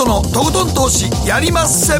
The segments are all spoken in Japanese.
誠のとことん投資やりまっせ。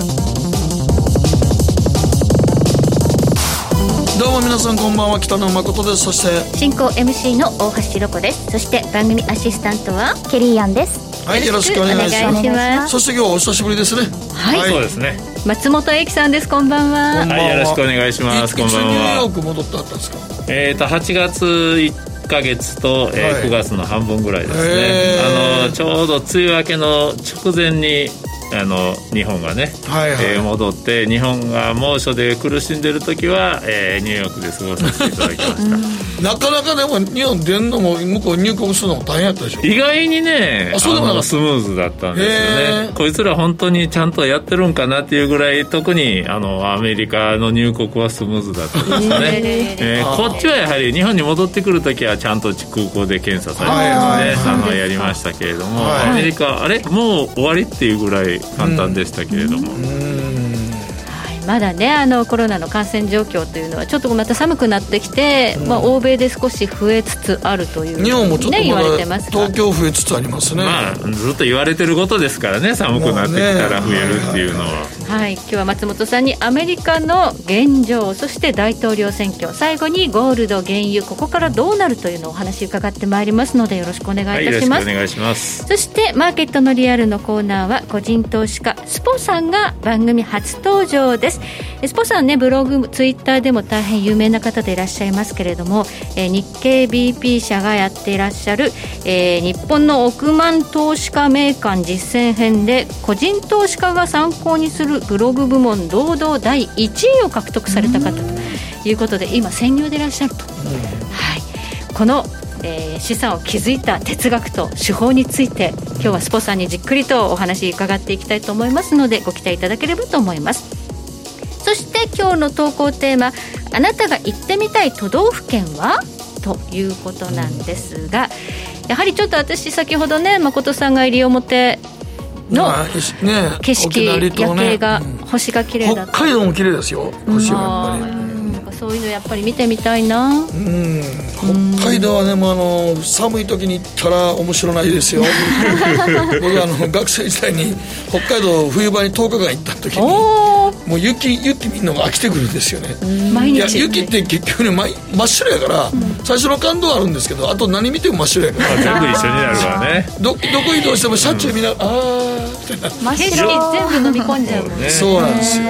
どうも皆さんこんばんは北野誠です。そして進行 MC の大橋ひろ子です。そして番組アシスタントはケリーアンです。はいよろしくお願いします。します。そして今日はお久しぶりですね。はい、そうですね。松本英樹さんです。こんばんは。こんばんははいよろしくお願いします。こんばんはニューヨーク戻ったったんですか？えー、と8月1か月と、えーはい。9月の半分ぐらいですね、あのちょうど梅雨明けの直前にあの日本がね、はいはい。えー戻って日本が猛暑で苦しんでる時は、えーニューヨークで過ごさせていただきました。なかなかでも日本出んのも向こう入国するのも大変やったでしょ。意外にねあそうでもスムーズだったんですよね。こいつら本当にちゃんとやってるんかなっていうぐらい特にあのアメリカの入国はスムーズだったんですよね、えーこっちはやはり日本に戻ってくる時はちゃんと空港で検査されて、ねはいはい。あのやりましたけれども、はい。アメリカあれ？もう終わりっていうぐらい簡単でしたけれども、はい。まだねあのコロナの感染状況というのはちょっとまた寒くなってきて、まあ、欧米で少し増えつつあるというふうに日本もちょっとね言われまてます東京増えつつありますね、まあずっと言われてることですからね寒くなってきたら増えるっていうのは。はい、今日は松本さんにアメリカの現状そして大統領選挙最後にゴールド原油ここからどうなるというのをお話伺ってまいりますのでよろしくお願はいい、たします、しくお願いします。そしてマーケットのリアルのコーナーは個人投資家スポさんが番組初登場ですえスポさんねブログツイッターでも大変有名な方でいらっしゃいますけれども、えー日経 BP 社がやっていらっしゃる、えー日本の億万投資家名鑑実践編で個人投資家が参考にするブログ部門堂々第1位を獲得された方ということで今潜入でいらっしゃると、はい、この、えー資産を築いた哲学と手法について今日はスポさんにじっくりとお話伺っていきたいと思いますのでご期待いただければと思います。そして今日の投稿テーマ「あなたが行ってみたい都道府県は?」ということなんですがやはりちょっと私先ほどね誠さんが西表の景色、沖縄離島夜景が、うん星が綺麗だった。北海道も綺麗ですよ星はやっぱりそういうのやっぱり見てみたいな。うん。北海道はねもうあの寒い時に行ったら面白ないですよ。僕あの学生時代に北海道冬場に10日間行った時にもう雪雪見るのが飽きてくるんですよね。毎日。いや雪って結局ね真真っ白やから、最初の感動はあるんですけどあと何見ても真っ白やから。まあ、全部一緒になるわね。どどこ移動しても車中見ながら、あーみたいな景色全部飲み込んじゃうもんね。そうなんですよ。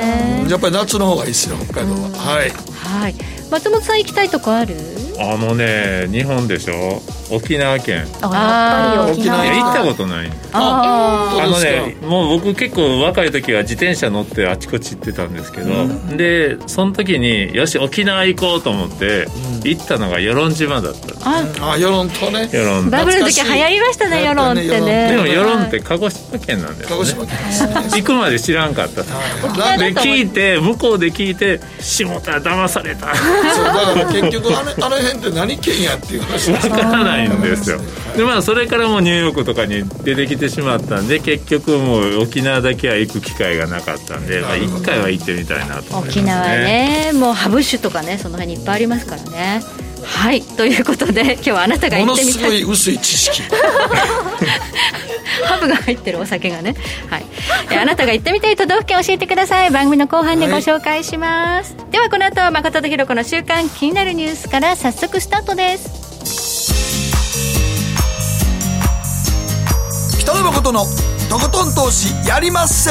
やっぱり夏の方がいいですよ北海道は。はいはい。松本さん行きたいとこある？あのね、日本でしょ？沖縄県。あやっぱり沖縄。行ったことない。ああのね、もう僕結構若い時は自転車乗ってあちこち行ってたんですけど、で、その時に、よし、沖縄行こうと思って、行ったのが与論島だった。ああ世論とね。与論。バブルの時流行りましたね世論って流ねでも行与論って鹿児島県なんです鹿児島ね。県行くまで知らんかった。で、聞いて、向こうで聞いて、下田騙された。そうだから結局あのあの辺って何県やっていう話ですわからないんですよ。でまあそれからもうニューヨークとかに出てきてしまったんで結局もう沖縄だけは行く機会がなかったんで、まあ、一回は行ってみたいなと思います、ね、沖縄ね。もうハブ酒とかねその辺にいっぱいありますからねはいということで今日はあなたがもの行ってみたい。すごい薄い。知識ハブが入ってるお酒がね。はい。えあなたが行ってみたい都道府県教えてください。番組の後半でご紹介します、ではこの後は誠とひろ子の週間気になるニュースから早速スタートです。北野誠のとことん投資やりまっせ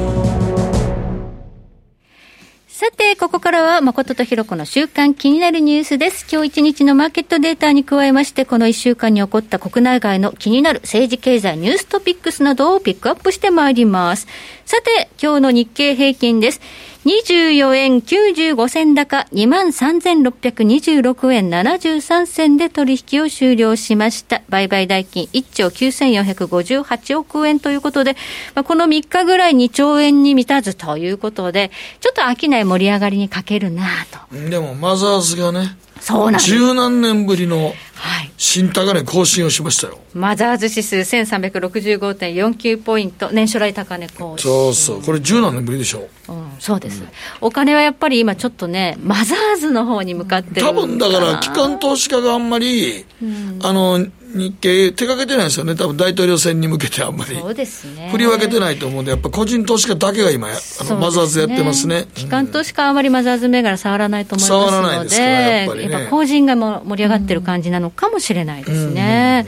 さて、ここからは誠とひろ子の週間気になるニュースです。今日一日のマーケットデータに加えまして、この一週間に起こった国内外の気になる政治経済ニューストピックスなどをピックアップしてまいります。さて、今日の日経平均です。24円95銭高、23,626円73銭で取引を終了しました。売買代金1兆9458億円ということで、まあ、この3日ぐらい2兆円に満たずということで、ちょっと商い盛り上がりに欠けるなと。でもマザーズがねそうなんです。十何年ぶりのはい。新高値更新をしましたよ。マザーズ指数1365.49ポイント、年初来高値更新。そうそう。これ10何年ぶりでしょう。うん、そうです、うん、お金はやっぱり今ちょっとね、マザーズの方に向かってる多分だから、機関投資家があんまり、うん、あの、日経手掛けてないですよね、多分大統領選に向けてあんまり。そうですね。振り分けてないと思うんで、やっぱ個人投資家だけが今、あの、ね、マザーズやってますね。機関投資家はあまりマザーズ銘柄触らないと思いますので、触らないですから、やっぱり、ね、やっぱ個人がも盛り上がってる感じなのかもしれないですね。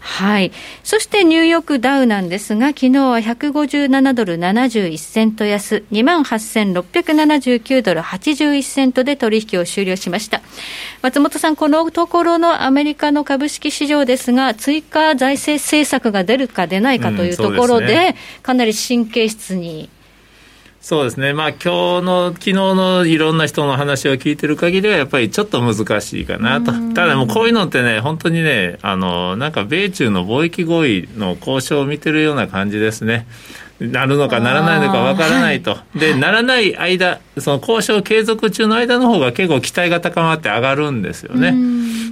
はい。そしてニューヨークダウなんですが、昨日は157ドル71セント安、28,679ドル81セントで取引を終了しました。松本さん、このところのアメリカの株式市場ですが、追加財政政策が出るか出ないかというところで、うんでね、かなり神経質に。そうですね、まあ今日の、昨日のいろんな人の話を聞いてる限りは、やっぱりちょっと難しいかなと、ただもうこういうのってね、本当にね、あのなんか米中の貿易合意の交渉を見てるような感じですね。なるのかならないのかわからないと、で、ならない間、その交渉継続中の間の方が結構期待が高まって上がるんですよね。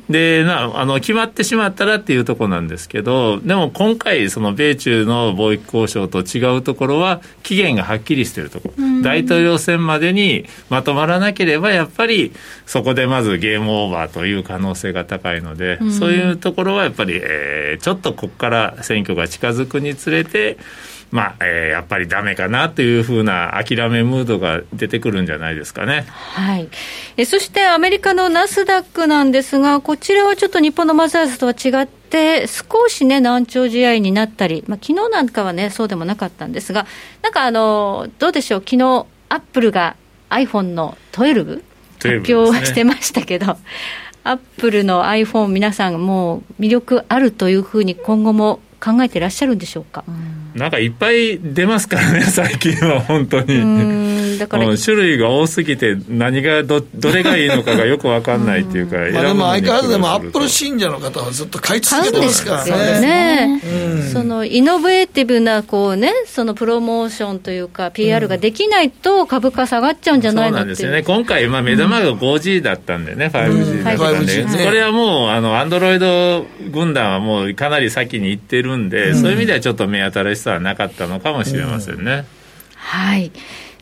でなあの決まってしまったらっていうところなんですけど、でも今回、その米中の貿易交渉と違うところは、期限がはっきりしているとこ。ろ、大統領選までにまとまらなければ、やっぱりそこでまずゲームオーバーという可能性が高いので、そういうところはやっぱり、えー、ちょっとここから選挙が近づくにつれて、まあえー、やっぱりだめかなというふうな諦めムードが出てくるんじゃないですかね、はい。えそしてアメリカのナスダックなんですが、こちらはちょっと日本のマザーズとは違って、少しね、難聴試合になったり、まあ昨日なんかはね、そうでもなかったんですが、なんかあのどうでしょう、昨日アップルが iPhone の12、発表してましたけど、アップルの iPhone、皆さん、もう魅力あるというふうに今後も考えていらっしゃるんでしょうか？うんなんかいっぱい出ますからね、最近は本当に。だから。種類が多すぎて、何がど、どれがいいのかがよく分かんないっていうか、まあ、でも相変わらずでも、アップル信者の方はずっと買い続けてますからね。ねそのイノベーティブなこう、ね、そのプロモーションというか、PR ができないと、株価下がっちゃうんじゃないの、う。ん、そうなんですよね、今回、まあ、目玉が 5G だったんでね、うん、5G だったんで、うん、これはもう、あのアンドロイド軍団はもうかなり先に行ってるんで、そういう意味ではちょっと目新しさはなかったのかもしれませんね。うん、はい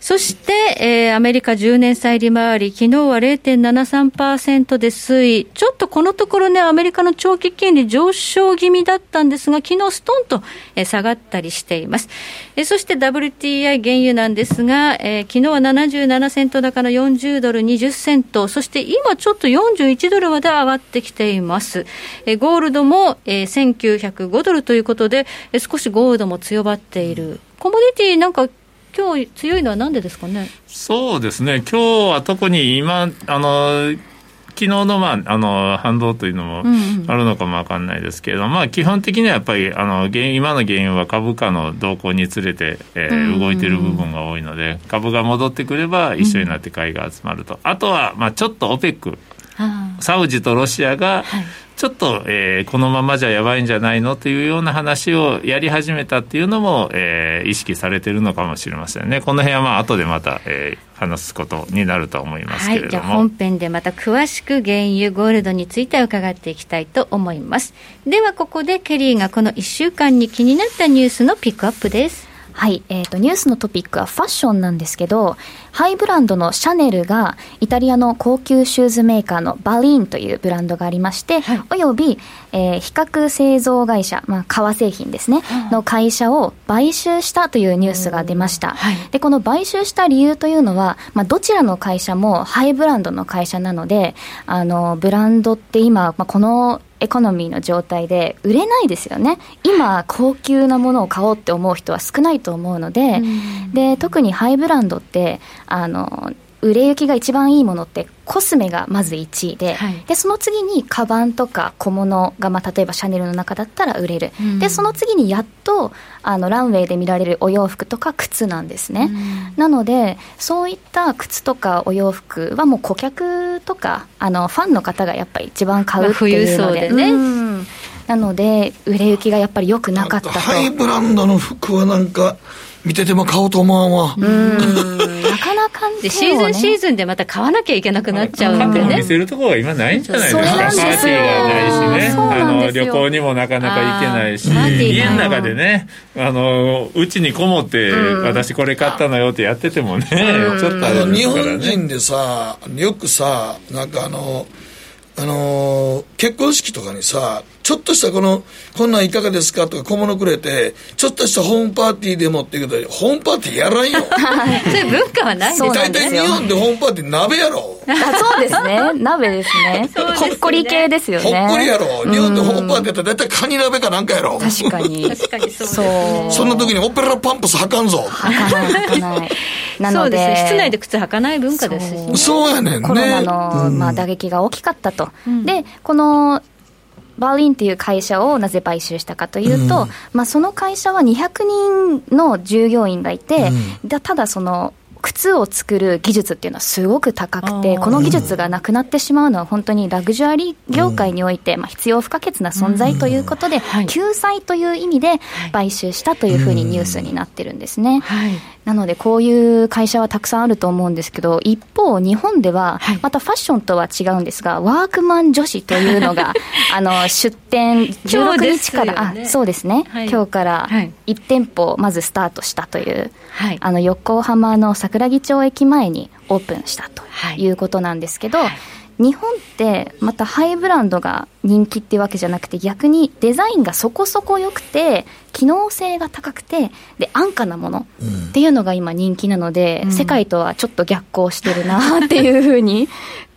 そして、えー、アメリカ10年債利回り、昨日は0.73%で推移。ちょっとこのところね、アメリカの長期金利上昇気味だったんですが、昨日ストンと、えー、下がったりしています。えー、そして WTI 原油なんですが、えー、昨日は77セント高の40ドル20セント、そして今ちょっと41ドルまで上がってきています。えー、ゴールドも、えー、1905ドルということで、えー、少しゴールドも強まっている。コモディティなんか今日強いのはなんでですかね？そうですね、今日は特に今、あの昨日の,、まあ、あの反動というのもあるのかも分かんないですけれども、うんうん、まあ、基本的にはやっぱりあの原今の原因は株価の動向につれて、えー、動いている部分が多いので、株が戻ってくれば一緒になって買いが集まると、うん、あとは、まあ、ちょっと OPEC、サウジとロシアが、はいちょっと、えー、このままじゃやばいんじゃないのというような話をやり始めたっていうのも、えー、意識されてるのかもしれませんね。この辺はまあ後でまた、えー、話すことになると思いますけれども、はい、じゃあ本編でまた詳しく原油ゴールドについて伺っていきたいと思います。ではここでケリーがこの1週間に気になったニュースのピックアップです。はい、えっ、ー、と、ニュースのトピックはファッションなんですけど、ハイブランドのシャネルが、イタリアの高級シューズメーカーのバリーンというブランドがありまして、はい、および、えー、比較製造会社、まあ、革製品ですね、の会社を買収したというニュースが出ました。はい、で、この買収した理由というのは、まあ、どちらの会社もハイブランドの会社なので、あの、ブランドって今、まあ、このエコノミーの状態で売れないですよね。今高級なものを買おうって思う人は少ないと思うので,、で特にハイブランドってあの売れ行きが一番いいものってコスメがまず1位ではい、でその次にカバンとか小物が、まあ、例えばシャネルの中だったら売れる、うん、でその次にやっとあのランウェイで見られるお洋服とか靴なんですね、うん、なのでそういった靴とかお洋服はもう顧客とかあのファンの方がやっぱり一番買うっていうので,、ね、なので売れ行きがやっぱり良くなかったと。ハイブランドの服はなんか見てても買おうと思わんわ。なかなか、でシーズンシーズンでまた買わなきゃいけなくなっちゃうん。でね。見せるところが今ないんじゃないですか。そうなんですよ。パーティーがないしね。そうなあの、んですよ旅行にもなかなか行けないし、家の中でね、あの、うちにこもって、私これ買ったのよってやっててもね、ちょっとああの日れね。本人でさ、よくさ、なんかあの、あのー結婚式とかにさ、ちょっとしたこの、こんなんいかがですかとか小物くれて、ちょっとしたホームパーティーでもって言うけど、ホームパーティーやらんよ。そういう文化はないですよ大体日本でホームパーティー鍋やろ。あそうですね。鍋ですね。ほっこり系ですよね。ほっこりやろ。日本でホームパーティーやったら大体カニ鍋かなんかやろ。確かに。確かにそうですそんな時にオペラパンプス履かんぞ。履かない、履かない。なので。そうですね室内で靴履かない文化ですしねそうやねんね。コロナの、まあ、打撃が大きかったと。で、この、バーリンっていう会社をなぜ買収したかというと、まあ、その会社は200人の従業員がいて、だただその靴を作る技術っていうのはすごく高くて、この技術がなくなってしまうのは本当にラグジュアリー業界において、まあ、必要不可欠な存在ということで、はい。救済という意味で買収したというふうにニュースになってるんですね。はい。なので、こういう会社はたくさんあると思うんですけど、一方、日本でははい、またファッションとは違うんですが、ワークマン女子というのが、あの、出店16今日から、よね。あ、そうですね、はい。今日からはい。1店舗、まずスタートしたという、はい。あの、横浜の桜木町駅前にオープンしたとはい。いうことなんですけど、日本ってまたハイブランドが人気っていうわけじゃなくて逆にデザインがそこそこ良くて機能性が高くてで安価なものっていうのが今人気なので、世界とはちょっと逆行してるなっていうふうに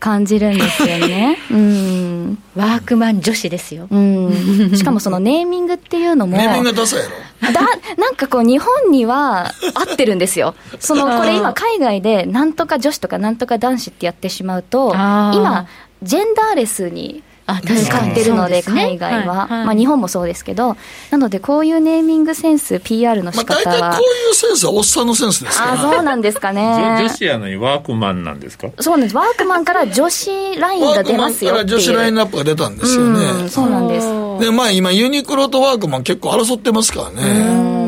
感じるんですよね。うんワークマン女子ですようん、しかもそのネーミングっていうのもネーミングがダサいやろ？だなんかこう日本には合ってるんですよ。そのこれ今海外でなんとか女子とかなんとか男子ってやってしまうと今ジェンダーレスに使ってるので海外は、はいはい。まあ日本もそうですけどなのでこういうネーミングセンス PR のまあ仕方は、大体こういうセンスはおっさんのセンスですから。あそうなんですか女ね。女子やのにワークマンなんですか？そうなんです。ワークマンから女子ラインが出ワークマンますよから女子ラインナップが出たんですようんね。そうなんです。で、まあ今ユニクロとワークマン結構争ってますからね。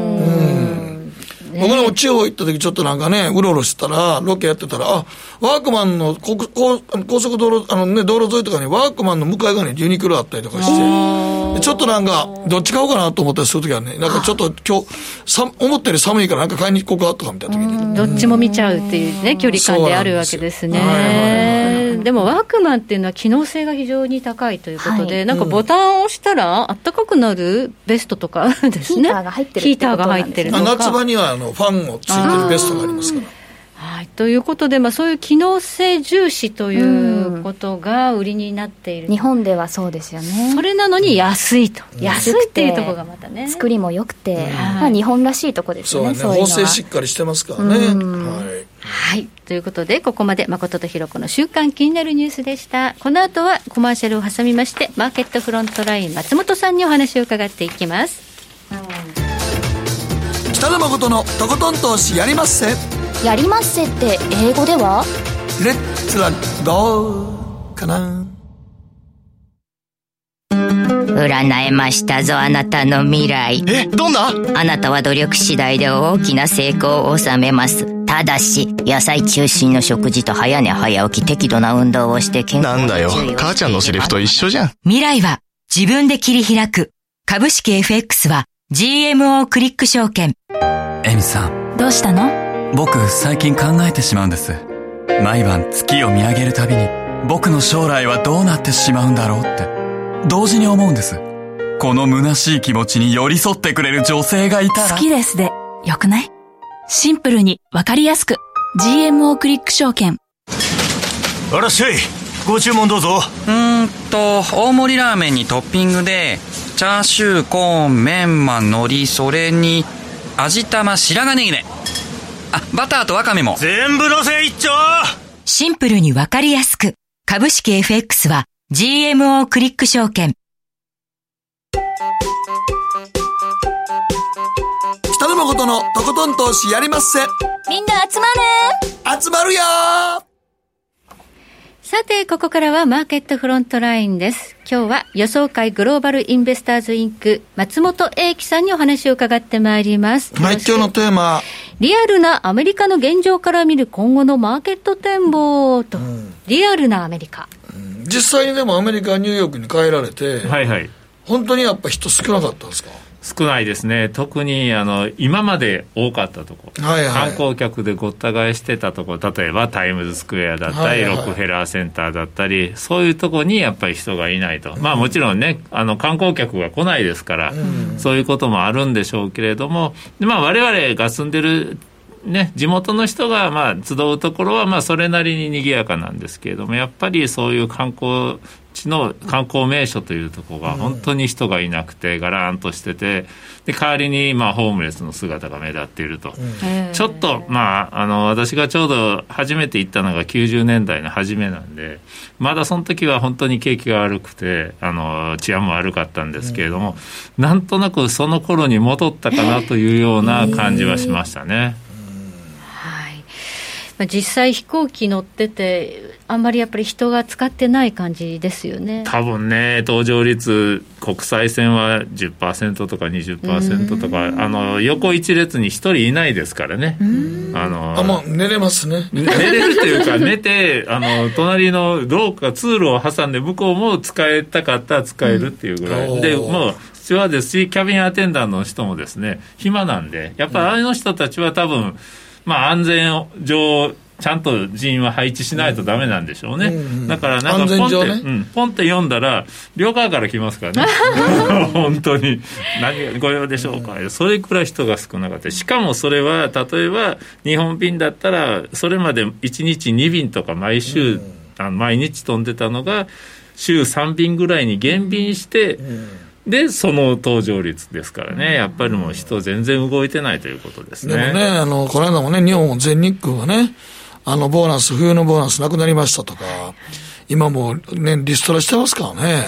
僕らも地方行った時ちょっとなんかね、うろうろしてたら、ロケやってたら、あ、ワークマンの高高高速道路、あのね、道路沿いとかにワークマンの向かい側にユニクロあったりとかして、でちょっとなんか、どっち買おうかなと思ったりする時はね、なんかちょっと今日、さ思ったより寒いからなんか買いに行こうかとかみたいな時に。どっちも見ちゃうっていうね、距離感であるわけですね。そうなんですよでもワークマンっていうのは機能性が非常に高いということで、はいなんかボタンを押したらあったかくなるベストとかあるんですね。ヒーターが入ってるヒーターが入ってるあとか。夏場にはあのファンをついてるベストがありますから。はい、ということで、まあ、そういう機能性重視ということが売りになっている、日本ではそうですよねそれなのに安いと、安いっていうところがまたね。作りも良くて、んまあ、日本らしいとこですそうやね。よねそういうのは縫製しっかりしてますからね。はい。はい。ということで、ここまで誠とひろ子の週間気になるニュースでした。この後はコマーシャルを挟みまして、マーケットフロントライン松本さんにお話を伺っていきます。北野誠のとことん投資やりまっせ。やりまっせって英語では？レッツラゴーかな。占えましたぞあなたの未来え、どんな？あなたは努力次第で大きな成功を収めますただし野菜中心の食事と早寝早起き適度な運動をして健康なんだよ。母ちゃんのセリフと一緒じゃん。未来は自分で切り開く。株式 FX は GMO クリック証券。エミさん、どうしたの？僕最近考えてしまうんです。毎晩月を見上げるたびに、僕の将来はどうなってしまうんだろうって、同時に思うんです。この虚しい気持ちに寄り添ってくれる女性がいたら。好きですで、よくない？シンプルにわかりやすく。GMO クリック証券。あらっしゃい。ご注文どうぞ。うーんと、大盛りラーメンにトッピングで、チャーシュー、コーン、メンマ、海苔、それに、味玉、白髪ネギね。あ、バターとワカメも。全部のせ一丁シンプルにわかりやすく。株式 FX は GMO クリック証券。北野誠のとことん投資やりまっせ。みんな集まる集まるよーさて、ここからはマーケットフロントラインです。今日は予想会グローバルインベスターズインク松本英樹さんにお話を伺ってまいります。はい、今日のテーマ。リアルなアメリカの現状から見る今後のマーケット展望と、うん、リアルなアメリカ、うん。実際にでもアメリカニューヨークに帰られて、はいはい。本当にやっぱ人少なかったんですか？少ないですね、特にあの今まで多かったとこ、はいはい、観光客でごった返してたとこ、例えばタイムズスクエアだったり、はいはい、ロックフェラーセンターだったり、そういうとこにやっぱり人がいないと、まあ、もちろんね、あの観光客が来ないですから、うん、そういうこともあるんでしょうけれども、まあ、我々が住んでるね、地元の人がまあ集うところはまあそれなりに賑やかなんですけれども、やっぱりそういう観光地の観光名所というところが本当に人がいなくて、がらんとしてて、で代わりにまあホームレスの姿が目立っていると、ちょっと、まあ、あの私がちょうど初めて行ったのが90年代の初めなんで、まだその時は本当に景気が悪くて、あの治安も悪かったんですけれども、なんとなくその頃に戻ったかなというような感じはしましたね。まあ、実際飛行機乗ってて、あんまりやっぱり人が使ってない感じですよね。多分ね、搭乗率、国際線は10%とか20%とか、あの横一列に1人いないですからね、あのあもう寝れますね。寝れるというか、寝て、あの隣の廊下、通路を挟んで、向こうも使いたかったら使えるっていうぐらい、うん、でもう必要ですし、キャビンアテンダーの人もですね、暇なんで、やっぱりあの人たちは多分、まあ、安全上、ちゃんと人員は配置しないとだめなんでしょうね、うんうん、だからなんかポンって、ねうん、ポンって読んだら、両側から来ますからね、本当に、何がご用でしょうか、うん、それくらい人が少なかった、しかもそれは、例えば日本便だったら、それまで1日2便とか毎週、うん、あの毎日飛んでたのが、週3便ぐらいに減便して、うんで、その登場率ですからね、やっぱりもう人、全然動いてないということですね。でもね、あのこの間もね、日本全日空がね、あのボーナス、冬のボーナスなくなりましたとか、今もね、リストラしてますからね。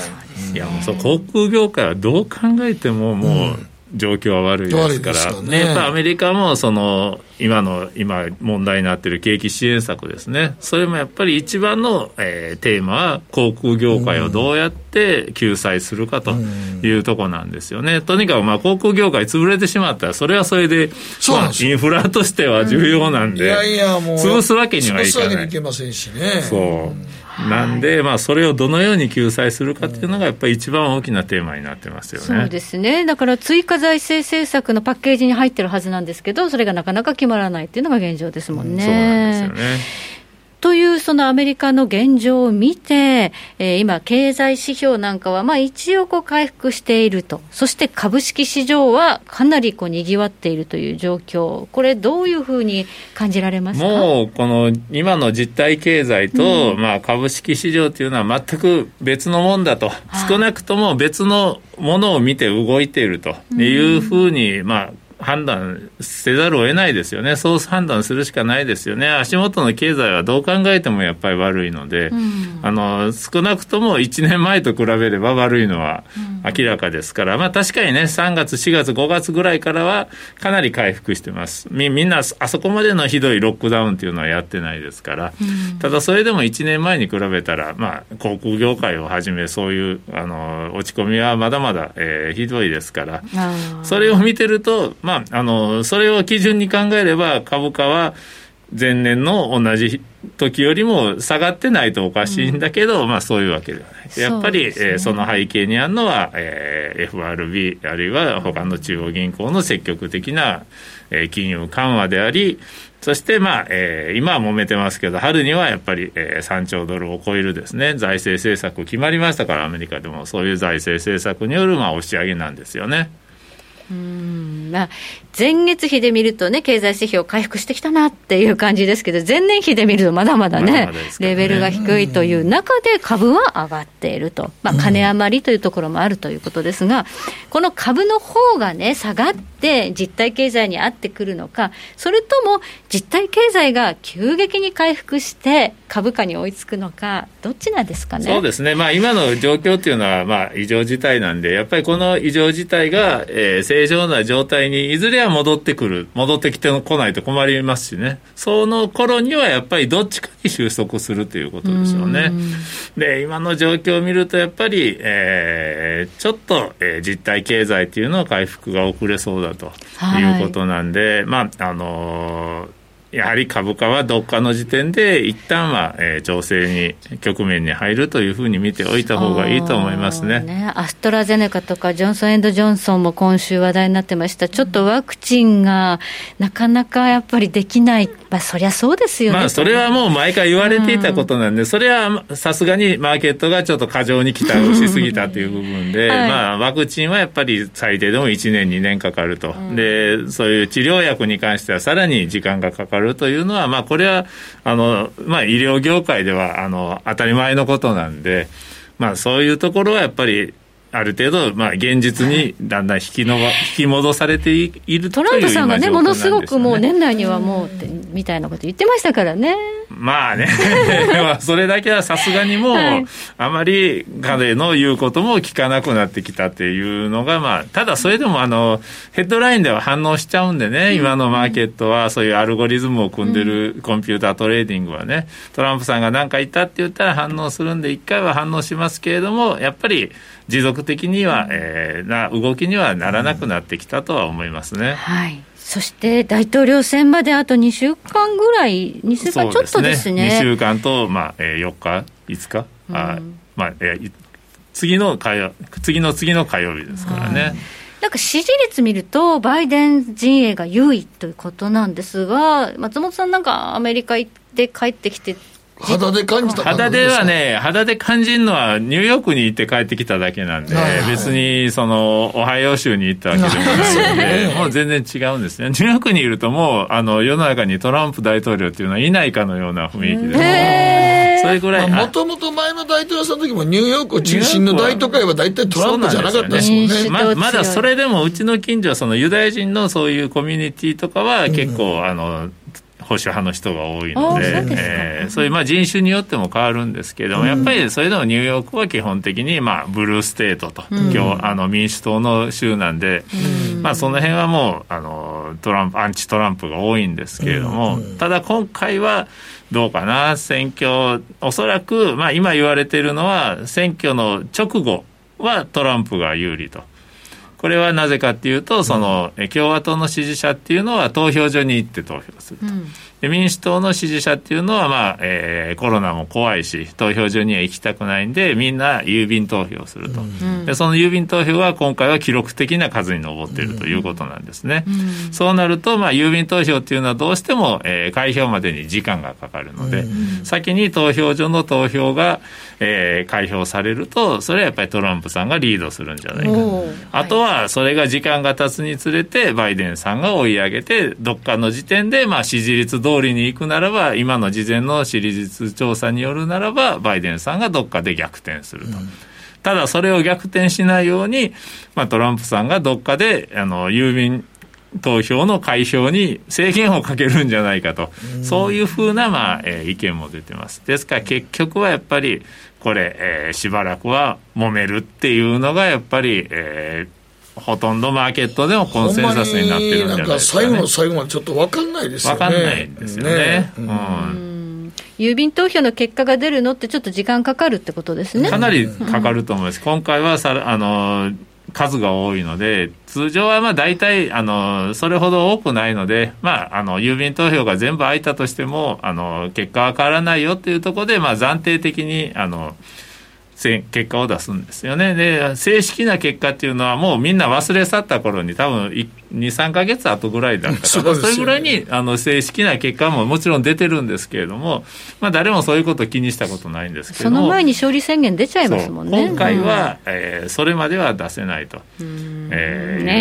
いや、もうそう、航空業界はどう考えても、もう、うん状況は悪いですから、ね、やっぱアメリカもその今の今問題になっている景気支援策ですね、それもやっぱり一番の、えー、テーマは航空業界をどうやって救済するかというところなんですよね。とにかくまあ航空業界潰れてしまったら、それはそれで、まあ、インフラとしては重要なんで、うん、いやいやもう潰すわけにはいかない。潰すわけにいけませんしね。そう。うんなんで、まあ、それをどのように救済するかっていうのが、やっぱり一番大きなテーマになってますよね。そうですね。だから、追加財政政策のパッケージに入ってるはずなんですけど、それがなかなか決まらないっていうのが現状ですもんね。そうなんですよね。というそのアメリカの現状を見て、えー、今、経済指標なんかはまあ一応こう回復していると、そして株式市場はかなりこうにぎわっているという状況、これ、どういうふうに感じられますか？もうこの今の実体経済と、うん、まあ株式市場というのは全く別のもんだと、少なくとも別のものを見て動いているというふうに、まあ、判断せざるを得ないですよね、そう判断するしかないですよね、足元の経済はどう考えてもやっぱり悪いので、うん、あの少なくとも1年前と比べれば悪いのは明らかですから、うん、まあ、確かにね、3月、4月、5月ぐらいからはかなり回復してます。み、みんなあそこまでのひどいロックダウンっていうのはやってないですから、うん、ただそれでも1年前に比べたら、まあ、航空業界をはじめ、そういうあの落ち込みはまだまだ、えー、ひどいですから、それを見てると、まあ、あの、それを基準に考えれば株価は前年の同じ時よりも下がってないとおかしいんだけど、うん、まあそういうわけではない。やっぱり、ねえー、その背景にあるのは、えー、FRB あるいは他の中央銀行の積極的な、えー、金融緩和であり、そして、まあえー、今は揉めてますけど、春にはやっぱり、えー、3兆ドルを超えるですね財政政策決まりましたから、アメリカでもそういう財政政策による、まあ、押し上げなんですよね。うんまあ、前月比で見るとね、経済指標回復してきたなっていう感じですけど、前年比で見るとまだまだね、まだね。レベルが低いという中で株は上がっていると、まあ、金余りというところもあるということですが、この株の方がね、下がって実体経済に合ってくるのか、それとも実体経済が急激に回復して株価に追いつくのか、どっちなんですかね？そうですね、まあ、今の状況っていうのは、まあ、異常事態なんで、やっぱりこの異常事態が、えー、正常な状態態にいずれは戻ってくる、戻ってきてこないと困りますしね、その頃にはやっぱりどっちかに収束するということでしょうね。で、今の状況を見ると、やっぱり、えー、ちょっと、えー、実体経済っていうのは回復が遅れそうだということなんで、はい、まあ、あのーやはり株価はどっかの時点で一旦は、えー、調整に局面に入るというふうに見ておいた方がいいと思いますね。ね。アストラゼネカとかジョンソン・エンド・ジョンソンも今週話題になってました。ちょっとワクチンがなかなかやっぱりできない、まあ、そりゃそうですよね、まあ、それはもう毎回言われていたことなんで、うん、それはさすがにマーケットがちょっと過剰に期待をしすぎたという部分で、はい、まあ、ワクチンはやっぱり最低でも1年2年かかると、うん、でそういう治療薬に関してはさらに時間がかかるというのは、まああ、これはあの、まあ、医療業界ではあの当たり前のことなんで、まあ、そういうところはやっぱりある程度、まあ、現実にだんだん引きの引き戻されているトランプさんがね、ものすごくもう年内にはもうみたいなこと言ってましたからね。まあね、それだけはさすがにもう、はい、あまり彼の言うことも聞かなくなってきたっていうのが、まあ、ただそれでもあの、ヘッドラインでは反応しちゃうんでね、今のマーケットはそういうアルゴリズムを組んでるコンピュータートレーディングはね、トランプさんが何か言ったって言ったら反応するんで、一回は反応しますけれども、やっぱり持続的には、えー、な動きにはならなくなってきたとは思いますね。はい。そして大統領選まであと2週間ぐらい、2週間ちょっとですね。すね。2週間と、まあえー、4日、5日、うん、あまあえー、次の火曜次の次の火曜日ですからね。なんか支持率見ると、バイデン陣営が優位ということなんですが、松本さん、なんかアメリカ行って帰ってきて、肌で感じた肌ではね、肌で感じるのは、ニューヨークに行って帰ってきただけなんで、別に、その、オハイオ州に行ったわけでもないので、もう全然違うんですね。ニューヨークにいるともう、あの、世の中にトランプ大統領っていうのはいないかのような雰囲気です。それぐらい。もともと前の大統領さんの時も、ニューヨーク中心の大都会は大体トランプじゃなかったですもんね。ままだそれでも、うちの近所はそのユダヤ人のそういうコミュニティとかは結構、あの、保守派の人が多いので、そうえー、そういうまあ人種によっても変わるんですけれども、やっぱりそれでもニューヨークは基本的にまあブルーステートと、今日あの民主党の州なんで、まあその辺はもうあのトランプアンチトランプが多いんですけれども、ただ今回はどうかな選挙おそらくまあ今言われているのは選挙の直後はトランプが有利と。これはなぜかっていうと、その、共和党の支持者っていうのは投票所に行って投票すると。うん。で民主党の支持者っていうのは、まあえー、コロナも怖いし投票所には行きたくないんでみんな郵便投票すると、うん、でその郵便投票は今回は記録的な数に上っているということなんですね、うん、そうなると、まあ、郵便投票っていうのはどうしても、えー、開票までに時間がかかるので、うん、先に投票所の投票が、えー、開票されるとそれはやっぱりトランプさんがリードするんじゃないかあとはそれが時間が経つにつれてバイデンさんが追い上げてどっかの時点で、まあ、支持率通りに行くならば、今の事前の支持率調査によるならば、バイデンさんがどっかで逆転すると。うん、ただ、それを逆転しないように、まあ、トランプさんがどっかで、あの、郵便投票の開票に制限をかけるんじゃないかと、うん、そういうふうな、まあえー、意見も出てます。ですから結局はやっぱり、これ、えー、しばらくは揉めるっていうのが、やっぱり、えー、ほとんどマーケットでもコンセンサスになってるんじゃないですか、ね、最後の最後までちょっと分かんないですよね。分かんないですよね。ねうん、郵便投票の結果が出るのってちょっと時間かかるってことですね。かなりかかると思います。今回はさあの数が多いので、通常はまあ大体あのそれほど多くないので、まあ、あの郵便投票が全部空いたとしてもあの結果は変わらないよっていうところで、まあ、暫定的にあの結果を出すんですよね。で、正式な結果っていうのはもうみんな忘れ去った頃に多分2、3か月後ぐらいだったから、それぐらいにあの正式な結果ももちろん出てるんですけれども、まあ誰もそういうこと気にしたことないんですけどその前に勝利宣言出ちゃいますもんね。今回は、うん、えー、それまでは出せないと、えー、ね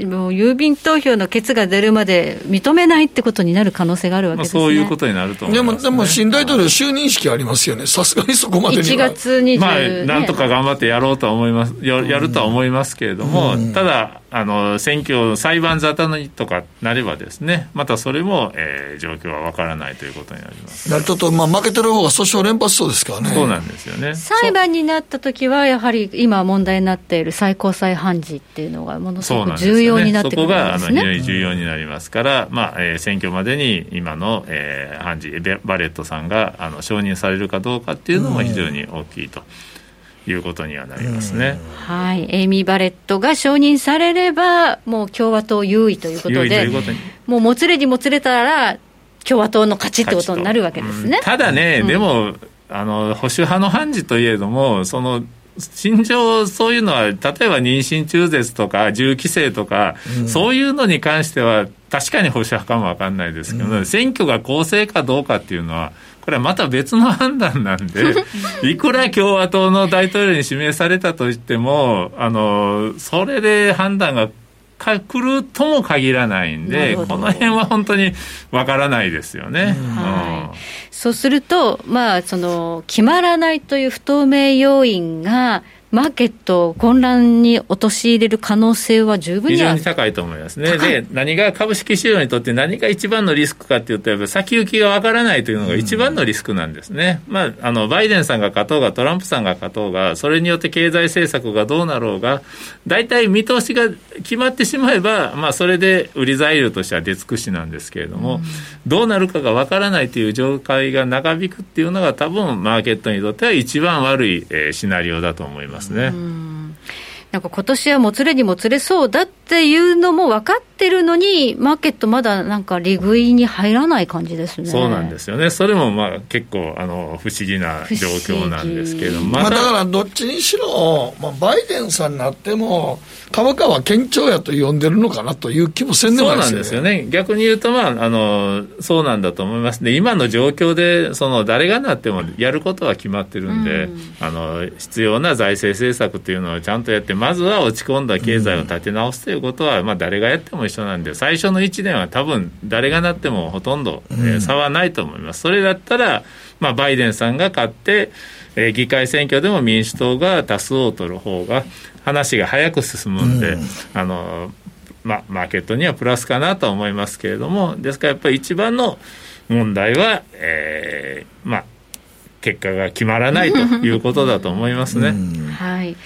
いうことでしょうね。もう郵便投票のケツが出るまで認めないってことになる可能性があるわけですね。まあ、そういうことになると思います、ね、でも、でも新大統領就任式ありますよね。さすがにそこまでに月20、まあ、なんとか頑張ってやろうとは思います、ややるとは思いますけれども、うん、ただ、あの選挙裁判沙汰にとかなればですねまたそれも、えー、状況は分からないということになります。ちょっと、まあ、負けてる方が訴訟連発そうですからね。そうなんですよね。裁判になった時はやはり今問題になっている最高裁判事っていうのがものすごく重要になってくるんですね。そこがあの非常に重要になりますから、まあえー、選挙までに今の、えー、判事バレットさんがあの承認されるかどうかっていうのも非常に大きいと。いうことにはなりますね、はい、エイミー・バレットが承認されれば、もう共和党優位ということで、もうもつれにもつれたら、共和党の勝ちってことになるわけですね。うん、ただね、うん、でもあの保守派の判事といえども、その信条、そういうのは、例えば妊娠中絶とか、銃規制とか、うん、そういうのに関しては、確かに保守派かも分かんないですけど、うん、選挙が公正かどうかっていうのは、これはまた別の判断なんで、いくら共和党の大統領に指名されたとしても、あのそれで判断がか来るとも限らないんで、この辺は本当にわからないですよね。はい、そうすると、まあ、その決まらないという不透明要因が、マーケットを混乱に陥れる可能性は十分に非常に高いと思いますね。で、何が株式市場にとって何が一番のリスクかっていうと、やっぱ先行きがわからないというのが一番のリスクなんですね。うん、まあ、あの、バイデンさんが勝とうが、トランプさんが勝とうが、それによって経済政策がどうなろうが、大体見通しが決まってしまえば、まあ、それで売り材料としては出尽くしなんですけれども、うん、どうなるかがわからないという状態が長引くっていうのが多分マーケットにとっては一番悪い、えー、シナリオだと思います。ますね。なんか今年はもつれにもつれそうだっていうのも分かってるのに、マーケットまだなんか利食いに入らない感じですね。そうなんですよね。それもまあ結構あの不思議な状況なんですけれども。まあ、だからどっちにしろ、まあ、バイデンさんになっても、株価は堅調やと呼んでるのかなという気もせんでもないですよね。そうなんですよね。逆に言うと、まあ、あの、そうなんだと思いますで、今の状況で、その、誰がなってもやることは決まってるんで、うん、あの、必要な財政政策というのをちゃんとやって、まずは落ち込んだ経済を立て直すということは、うん、まあ、誰がやっても一緒なんで、最初の1年は多分、誰がなってもほとんど、えー、差はないと思います。それだったら、まあ、バイデンさんが勝って、えー、議会選挙でも民主党が多数を取る方が、話が早く進むんで、うん、あのまマーケットにはプラスかなとは思いますけれども、ですからやっぱり一番の問題は、えー、まあ、結果が決まらないということだと思いますね。はい。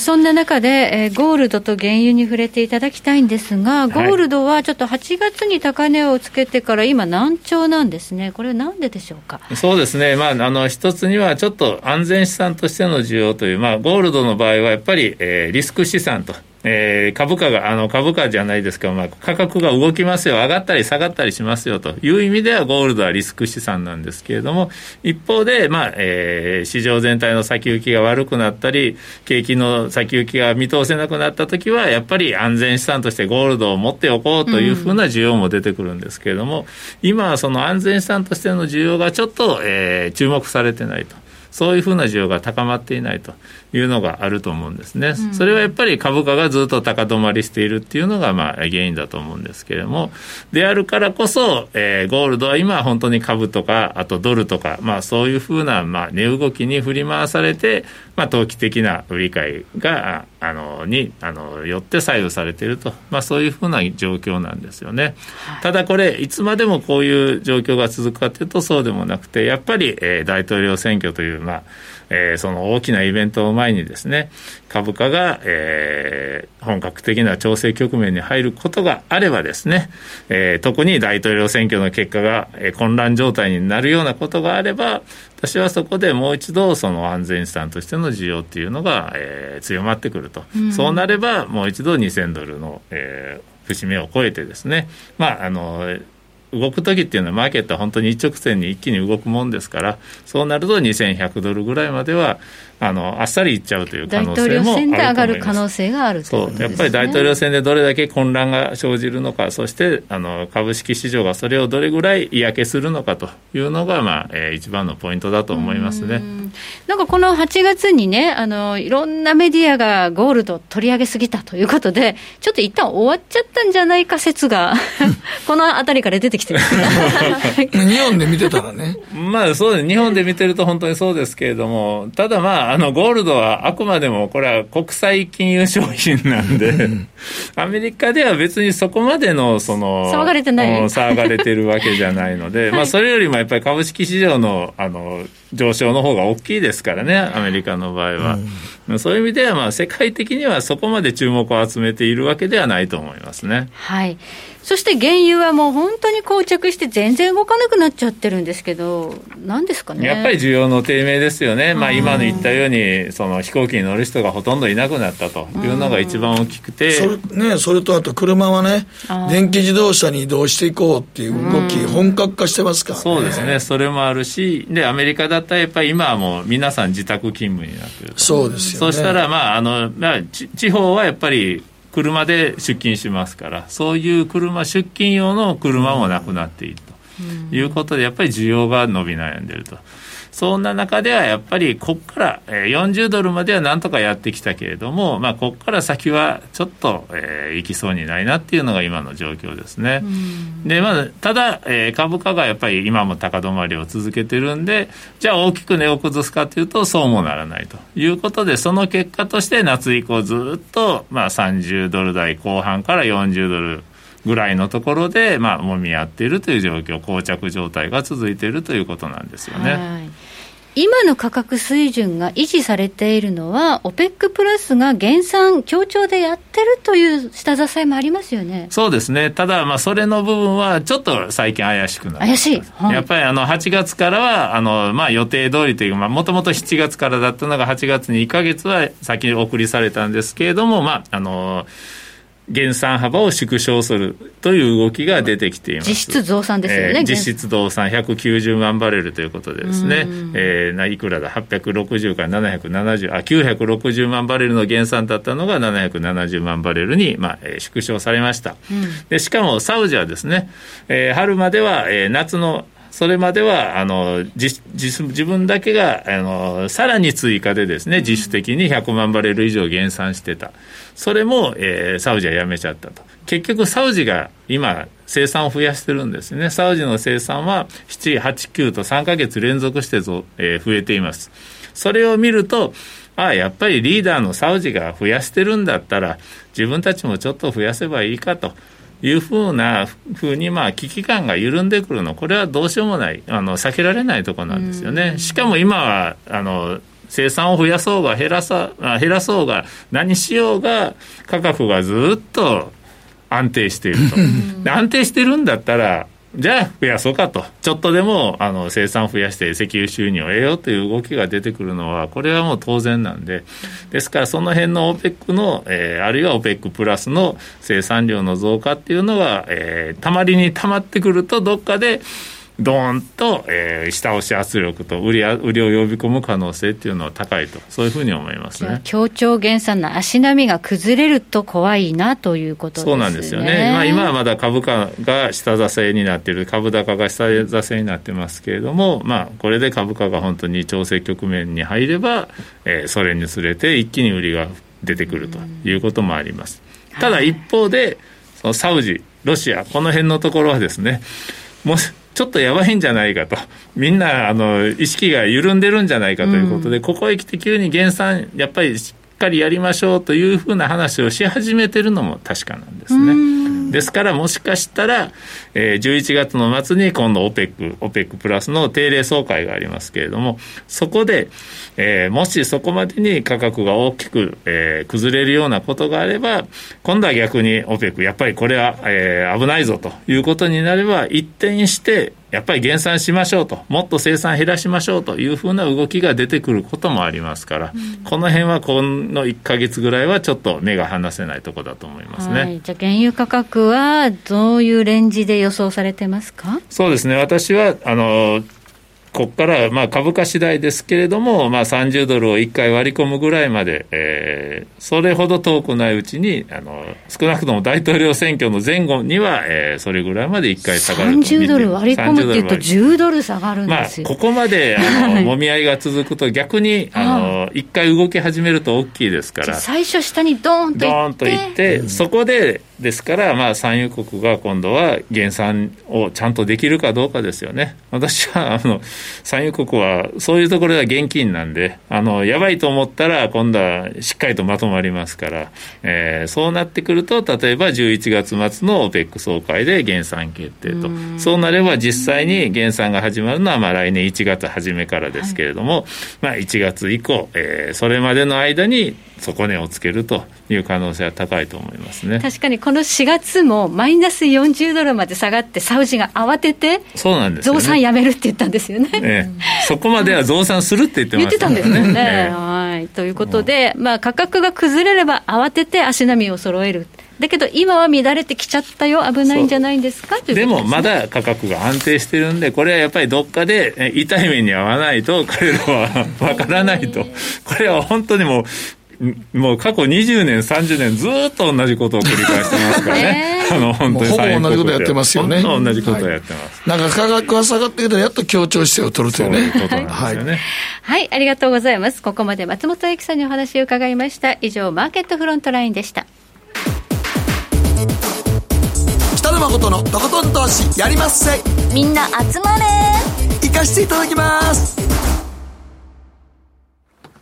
そんな中で、えー、ゴールドと原油に触れていただきたいんですが、ゴールドはちょっと8月に高値をつけてから今難聴なんですね。これはなんででしょうか？そうですね。まあ、あの、一つにはちょっと安全資産としての需要という、まあ、ゴールドの場合はやっぱり、えー、リスク資産とえー、株価が、あの、株価じゃないですか、まあ、価格が動きますよ、上がったり下がったりしますよという意味では、ゴールドはリスク資産なんですけれども、一方で、まあ、えー、市場全体の先行きが悪くなったり、景気の先行きが見通せなくなったときは、やっぱり安全資産としてゴールドを持っておこうというふうな需要も出てくるんですけれども、うん、今はその安全資産としての需要がちょっと、えー、注目されてないと。そういうふうな需要が高まっていないというのがあると思うんですね、うん、それはやっぱり株価がずっと高止まりしているっていうのがまあ原因だと思うんですけれども、であるからこそ、えー、ゴールドは今本当に株とか、あとドルとか、まあそういうふうなまあ値動きに振り回されて、まあ投機的な売り買いが、あの、に、あの、よって左右されていると、まあそういうふうな状況なんですよね。ただこれ、いつまでもこういう状況が続くかというとそうでもなくて、やっぱり、えー、大統領選挙という、まあ、えー、その大きなイベントを前にですね、株価が、えー、本格的な調整局面に入ることがあればですね、えー、特に大統領選挙の結果が、えー、混乱状態になるようなことがあれば、私はそこでもう一度その安全資産としての需要っていうのが、えー、強まってくると、うん、そうなればもう一度2000ドルの、えー、節目を超えてですね、まああの動く時っていうのはマーケットは本当に一直線に一気に動くもんですからそうなると2100ドルぐらいまではあのあっさりいっちゃうという可能性もあると思います大統領選で上がる可能性があるという、ね、やっぱり大統領選でどれだけ混乱が生じるのかそしてあの株式市場がそれをどれぐらい嫌気するのかというのが、まあえー、一番のポイントだと思いますね。なんかこの8月にね、あのいろんなメディアがゴールド取り上げすぎたということで、ちょっと一旦終わっちゃったんじゃないか説が この辺りから出てきてる 日本で見てたらね。まあそうです、日本で見てると本当にそうですけれども、ただまあ、あのゴールドはあくまでもこれは国際金融商品なんで、アメリカでは別にそこまでのその騒がれてない。騒がれてるわけじゃない。ので、はい、まあそれよりもやっぱり株式市場のあの上昇の方が大きい。ですからね、アメリカの場合は。うん、そういう意味では、まあ、世界的にはそこまで注目を集めているわけではないと思いますね。はい。そして原油はもう本当に膠着して全然動かなくなっちゃってるんですけど、なんですかね。やっぱり需要の低迷ですよね、まあ、今の言ったように、その飛行機に乗る人がほとんどいなくなったというのが一番大きくて、それね、それとあと車はね、電気自動車に移動していこうっていう動き、本格化してますから、ね、そうですね、それもあるし、でアメリカだったらやっぱり今はもう皆さん自宅勤務になってるそうですよ、ね、そしたら、まああのまあ、地方はやっぱり車で出勤しますからそういう車出勤用の車もなくなっているということでやっぱり需要が伸び悩んでると。そんな中ではやっぱりここから40ドルまではなんとかやってきたけれども、まあ、ここから先はちょっと、えー、いきそうにないなっていうのが今の状況ですね。でまあ、ただ、えー、株価がやっぱり今も高止まりを続けてるんでじゃあ大きく値を崩すかというとそうもならないということでその結果として夏以降ずっと、まあ、30ドル台後半から40ドルぐらいのところで、まあ、もみ合っているという状況、膠着状態が続いているということなんですよね。今の価格水準が維持されているのは、OPEC プラスが減産、協調でやってるという下支えもありますよね。そうですね、ただ、まあ、それの部分はちょっと最近怪しくなって怪しい、はい、やっぱりあの8月からはあの、まあ、予定通りというか、もともと7月からだったのが、8月に1か月は先に送りされたんですけれども、まあ、あの減産幅を縮小するという動きが出てきています。実質増産ですよね、えー、実質増産190万バレルということでですね、えー、いくらだ、860から770、あ、960万バレルの減産だったのが770万バレルに、まあえー、縮小されました、うん、で。しかもサウジはですね、えー、春までは、えー、夏のそれまではあの自自分だけがあのさらに追加でですね自主的に100万バレル以上減産してた、それも、えー、サウジはやめちゃったと。結局サウジが今生産を増やしてるんですね。サウジの生産は7、8、9と3か月連続してぞ、えー、増えています。それを見ると、ああ、やっぱりリーダーのサウジが増やしてるんだったら、自分たちもちょっと増やせばいいかと。いうふうなふうにまあ危機感が緩んでくるの。これはどうしようもない。あの避けられないところなんですよね。しかも今はあの生産を増やそうが減らさ減らそうが何しようが価格がずっと安定していると。安定してるんだったらじゃあ増やそうかと。ちょっとでもあの生産増やして石油収入を得ようという動きが出てくるのはこれはもう当然なんで。ですからその辺の OPEC の、えー、あるいは OPEC プラスの生産量の増加っていうのは、えー、たまりにたまってくるとどっかでドーンと、えー、下押し圧力と売り売りを呼び込む可能性っていうのは高いと、そういうふうに思いますね。協調減産の足並みが崩れると怖いなということですね。そうなんですよね、まあ、今はまだ株価が下支えになっている、株高が下支えになってますけれども、まあ、これで株価が本当に調整局面に入れば、えー、それにつれて一気に売りが出てくるということもあります。ただ一方で、そのサウジ、ロシア、この辺のところはですね、もしちょっとやばいんじゃないかと、みんなあの意識が緩んでるんじゃないかということで、うん、ここへ来て急に減産、やっぱりかりやりましょうというふうな話をし始めてるのも確かなんですね。ですから、もしかしたら、えー、11月の末に今度 OPEC、OPEC プラスの定例総会がありますけれども、そこで、えー、もしそこまでに価格が大きく、えー、崩れるようなことがあれば、今度は逆に OPEC、やっぱりこれは、えー、危ないぞということになれば、一転して、やっぱり減産しましょうと、もっと生産減らしましょうというふうな動きが出てくることもありますから、うん、この辺はこの1か月ぐらいはちょっと目が離せないところだと思いますね、はい、じゃあ、原油価格はどういうレンジで予想されてますか？そうですね、私はあのここからまあ株価次第ですけれども、まあ、30ドルを1回割り込むぐらいまで、えー、それほど遠くないうちにあの、少なくとも大統領選挙の前後には、えー、それぐらいまで1回下がると30ドル割り込むっていうと、10ドル下がるんですよ、まあ、ここまであのもみ合いが続くと、逆にあの1回動き始めると大きいですから、最初、下にドーンといって、ドーンといって、そこでですから、まあ、産油国が今度は減産をちゃんとできるかどうかですよね。私は、あの、産油国はそういうところが現金なんで、あの、やばいと思ったら今度はしっかりとまとまりますから、えー、そうなってくると、例えば11月末の OPEC 総会で減産決定と。そうなれば実際に減産が始まるのは、まあ来年1月初めからですけれども、はい、まあ1月以降、えー、それまでの間に底値をつけるという可能性は高いと思いますね。確かにこの4月もマイナス40ドルまで下がって、サウジが慌てて、そうなんです、ね、増産やめるって言ったんですよね、ね、そこまでは増産するって言ってました、ね、言ってたんですよね。はい、ということで、まあ、価格が崩れれば慌てて足並みを揃える。だけど今は乱れてきちゃったよ、危ないんじゃないんですか？で、ね,、もまだ価格が安定してるんで、これはやっぱりどっかで痛い目に遭わないと、彼らはわからないと、これは本当にもう、もう過去20年、30年、ずっと同じことを繰り返してますからね、あの本当にほぼ同じことやってますよね、同じことやってます、はい、なんか価格が下がってきたら、やっと協調姿勢を取るというね。そういうことなんですよね、はい、はい、ありがとうございます。ここまで松本英樹さんにお話を伺いました。以上、マーケットフロントラインでした。北野誠のとことん投資やりまっせ。みんな集まれ。行かしていただきます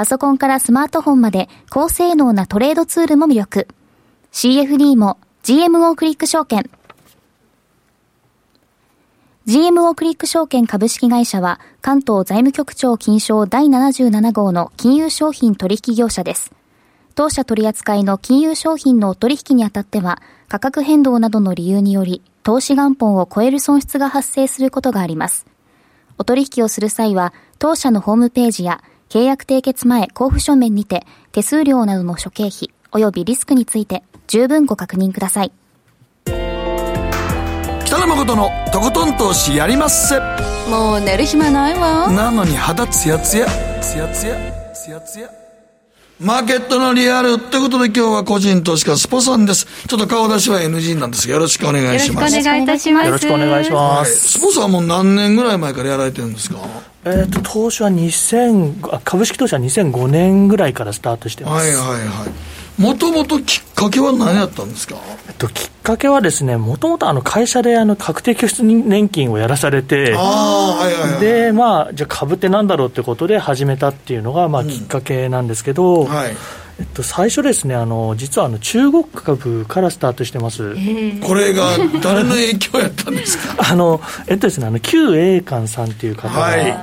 パソコンからスマートフォンまで高性能なトレードツールも魅力。CFD も GMO クリック証券。GMO クリック証券株式会社は関東財務局長金賞第77号の金融商品取引業者です。当社取扱いの金融商品の取引にあたっては価格変動などの理由により投資元本を超える損失が発生することがあります。お取引をする際は当社のホームページや契約締結前交付書面にて手数料などの諸経費及びリスクについて十分ご確認ください。北野誠のとことん投資やりまっせ。もう寝る暇ないわ。なのに肌ツヤツヤ、ツヤツヤ、ツヤツヤ。マーケットのリアルということで今日は個人投資家スポさんです。ちょっと顔出しは NG なんですがよろしくお願いします。よろしくお願いいたします。よろしくお願いします。スポさんも何年ぐらい前からやられてるんですか？えっ、と、投資は2000、株式投資は2005年ぐらいからスタートしてます。はいはいはい。もともときっかけは何やったんですか？えっと、きっかけはですね、もともとあの会社であの確定拠出年金をやらされて、はいはいはい、で、まあ、じゃあ株ってなんだろうってことで始めたっていうのが、まあ、きっかけなんですけど、うん、はい。えっと、最初ですねあの実はあの中国株からスタートしてます。これが誰の影響やったんですか？あのえっとですねあの旧栄冠さんっていう方が、はい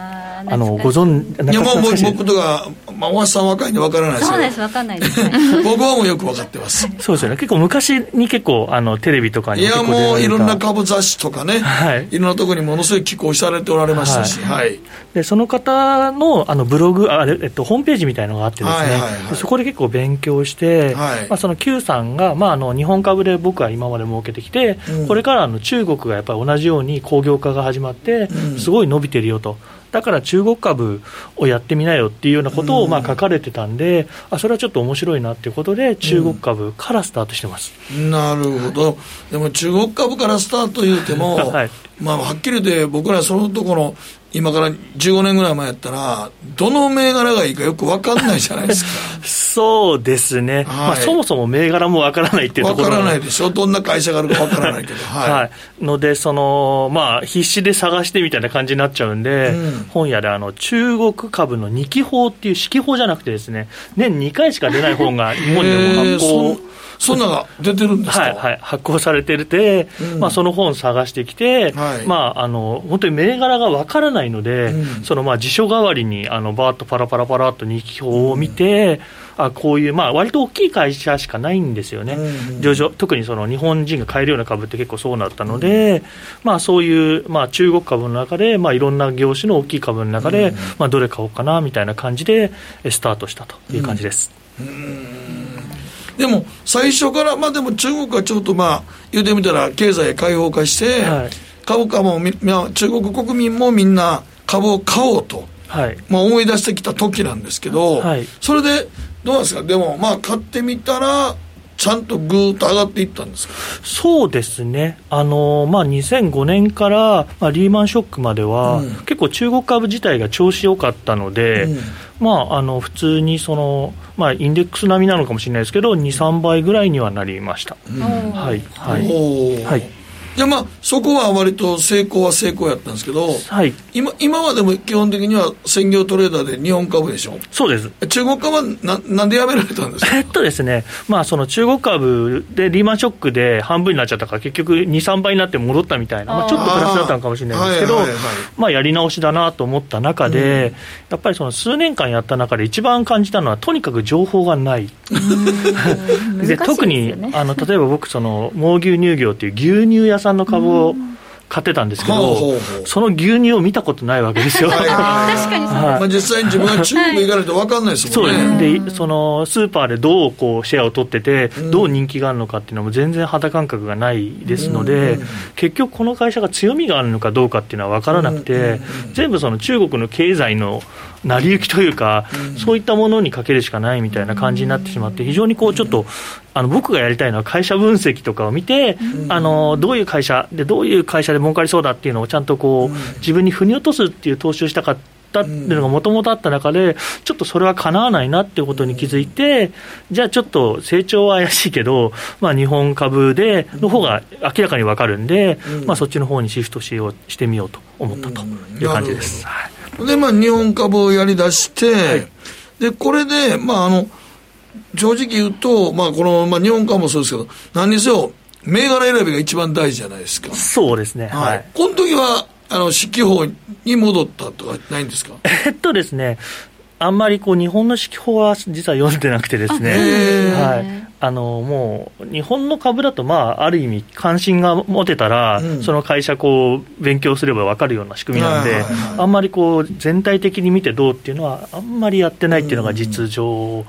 あのご存い。やもう僕とか、まあ、大橋さん若いんで分からないですそうです分かんないです、ね、僕はもうよく分かってます。そうですよね。結構昔に結構あのテレビとかにいやもういろんな株雑誌とかね、はい、いろんなところにものすごい寄稿されておられましたし、はい、はい、でその方のあのブログあ、えっと、ホームページみたいのがあってですね、はいはいはい、そこで結構勉強して、はい、まあ、その Q さんが、まあ、あの日本株で僕は今まで儲けてきて、うん、これからあの中国がやっぱり同じように工業化が始まって、すごい伸びてるよと。だから中国株をやってみなよっていうようなことをまあ書かれてたんで、うん、あそれはちょっと面白いなっていうことで、中国株からスタートしてます、うん、なるほど、でも中国株からスタート言うても、はい、まあ、はっきり言って、僕らそのところ、今から15年ぐらい前やったら、どの銘柄がいいかよく分かんないじゃないですか。そうですね、はい、まあ、そもそも銘柄も分からないっていうところ分からないでしょ、どんな会社があるか分からないけど、はい、はい、ので、そのまあ、必死で探してみたいな感じになっちゃうんで、うん、本屋であの中国株の2期法っていう、四季法じゃなくてですね、年2回しか出ない本が日本でも発行。そんなが出てるんですか、はいはい、発行されてて、うん、まあ、その本探してきて、はい、まあ、あの本当に銘柄がわからないないので、うん、そのまあ辞書代わりにあのバーッとパラパラパラっと日記表を見て、うん、あこういう、まあ割と大きい会社しかないんですよね、上場特にその日本人が買えるような株って結構そうなったので、まあ、そういう、まあ、中国株の中で、まあ、いろんな業種の大きい株の中で、まあ、どれ買おうかなみたいな感じでスタートしたという感じです。でも最初から、まあ、でも中国はちょっとまあ言うてみたら経済開放化して、はい、株価もみ中国国民もみんな株を買おうと、はい、まあ、思い出してきた時なんですけど、はい、それでどうなんですか？でもまあ買ってみたらちゃんとぐーっと上がっていったんですか？そうですね、あのまあ、2005年から、まあ、リーマンショックまでは、うん、結構、中国株自体が調子良かったので、うん、まあ、あの普通にその、まあ、インデックス並みなのかもしれないですけど、2、3倍ぐらいにはなりました。うん、はい、はい、はいじゃあまあそこは割と成功は成功やったんですけど、はい、今今はでも基本的には専業トレーダーで日本株でしょ？そうです。中国株はななんでやめられたんですか？えっとですね、まあ、その中国株でリーマンショックで半分になっちゃったから結局2、3倍になって戻ったみたいな、まあ、ちょっとプラスだったのかもしれないですけど、まあ、やり直しだなと思った中で、うん、やっぱりその数年間やった中で一番感じたのはとにかく情報がない。で特にあの例えば僕その猛牛乳業っていう牛乳屋さんの株を買ってたんですけど、その牛乳を見たことないわけですよ。確かにそう、まあ、実際に自分が中国行かないと分かんないですもんね。そうですでそのスーパーでどうこうシェアを取ってて、どう人気があるのかっていうのも全然肌感覚がないですので、結局この会社が強みがあるのかどうかっていうのは分からなくて、全部その中国の経済の成り行きというか、そういったものにかけるしかないみたいな感じになってしまって、非常にこうちょっと、あの僕がやりたいのは会社分析とかを見て、あのどういう会社で、どういう会社で儲かりそうだっていうのをちゃんとこう、自分に腑に落とすっていう投資をしたかった。っていうのがもともとあった中で、ちょっとそれはかなわないなっていうことに気づいて、じゃあちょっと成長は怪しいけど、まあ、日本株での方が明らかに分かるんで、まあ、そっちの方にシフトしようしてみようと思ったという感じです。はいで、まあ、日本株をやりだして、はい、で、これで、まあ、あの、正直言うと、まあ、この、まあ、日本株もそうですけど、何にせよ、銘柄選びが一番大事じゃないですか。そうですね。はい。この時は、あの、指揮法に戻ったとかないんですか？えっとですね、あんまりこう日本の指揮法は実は読んでなくてですね、はい、あのもう日本の株だと、まあ、ある意味、関心が持てたら、うん、その会社こう勉強すれば分かるような仕組みなんで、あんまりこう全体的に見てどうっていうのは、あんまりやってないっていうのが実情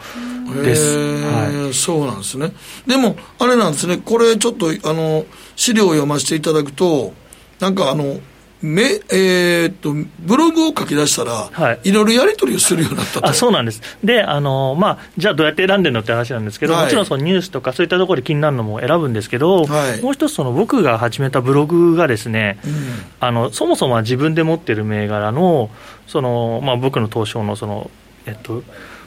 です、はい、そうなんですね、でも、あれなんですね、これちょっとあの資料を読ませていただくと、なんかあの、めえー、っとブログを書き出したら、はい、いろいろやり取りをするようになったあそうなんです、であの、まあ、じゃあどうやって選んでるのって話なんですけど、はい、もちろんそのニュースとかそういったところで気になるのも選ぶんですけど、はい、もう一つ、その僕が始めたブログがですね、うん、あのそもそもは自分で持ってる銘柄の、そのまあ、僕の東証のその、えっと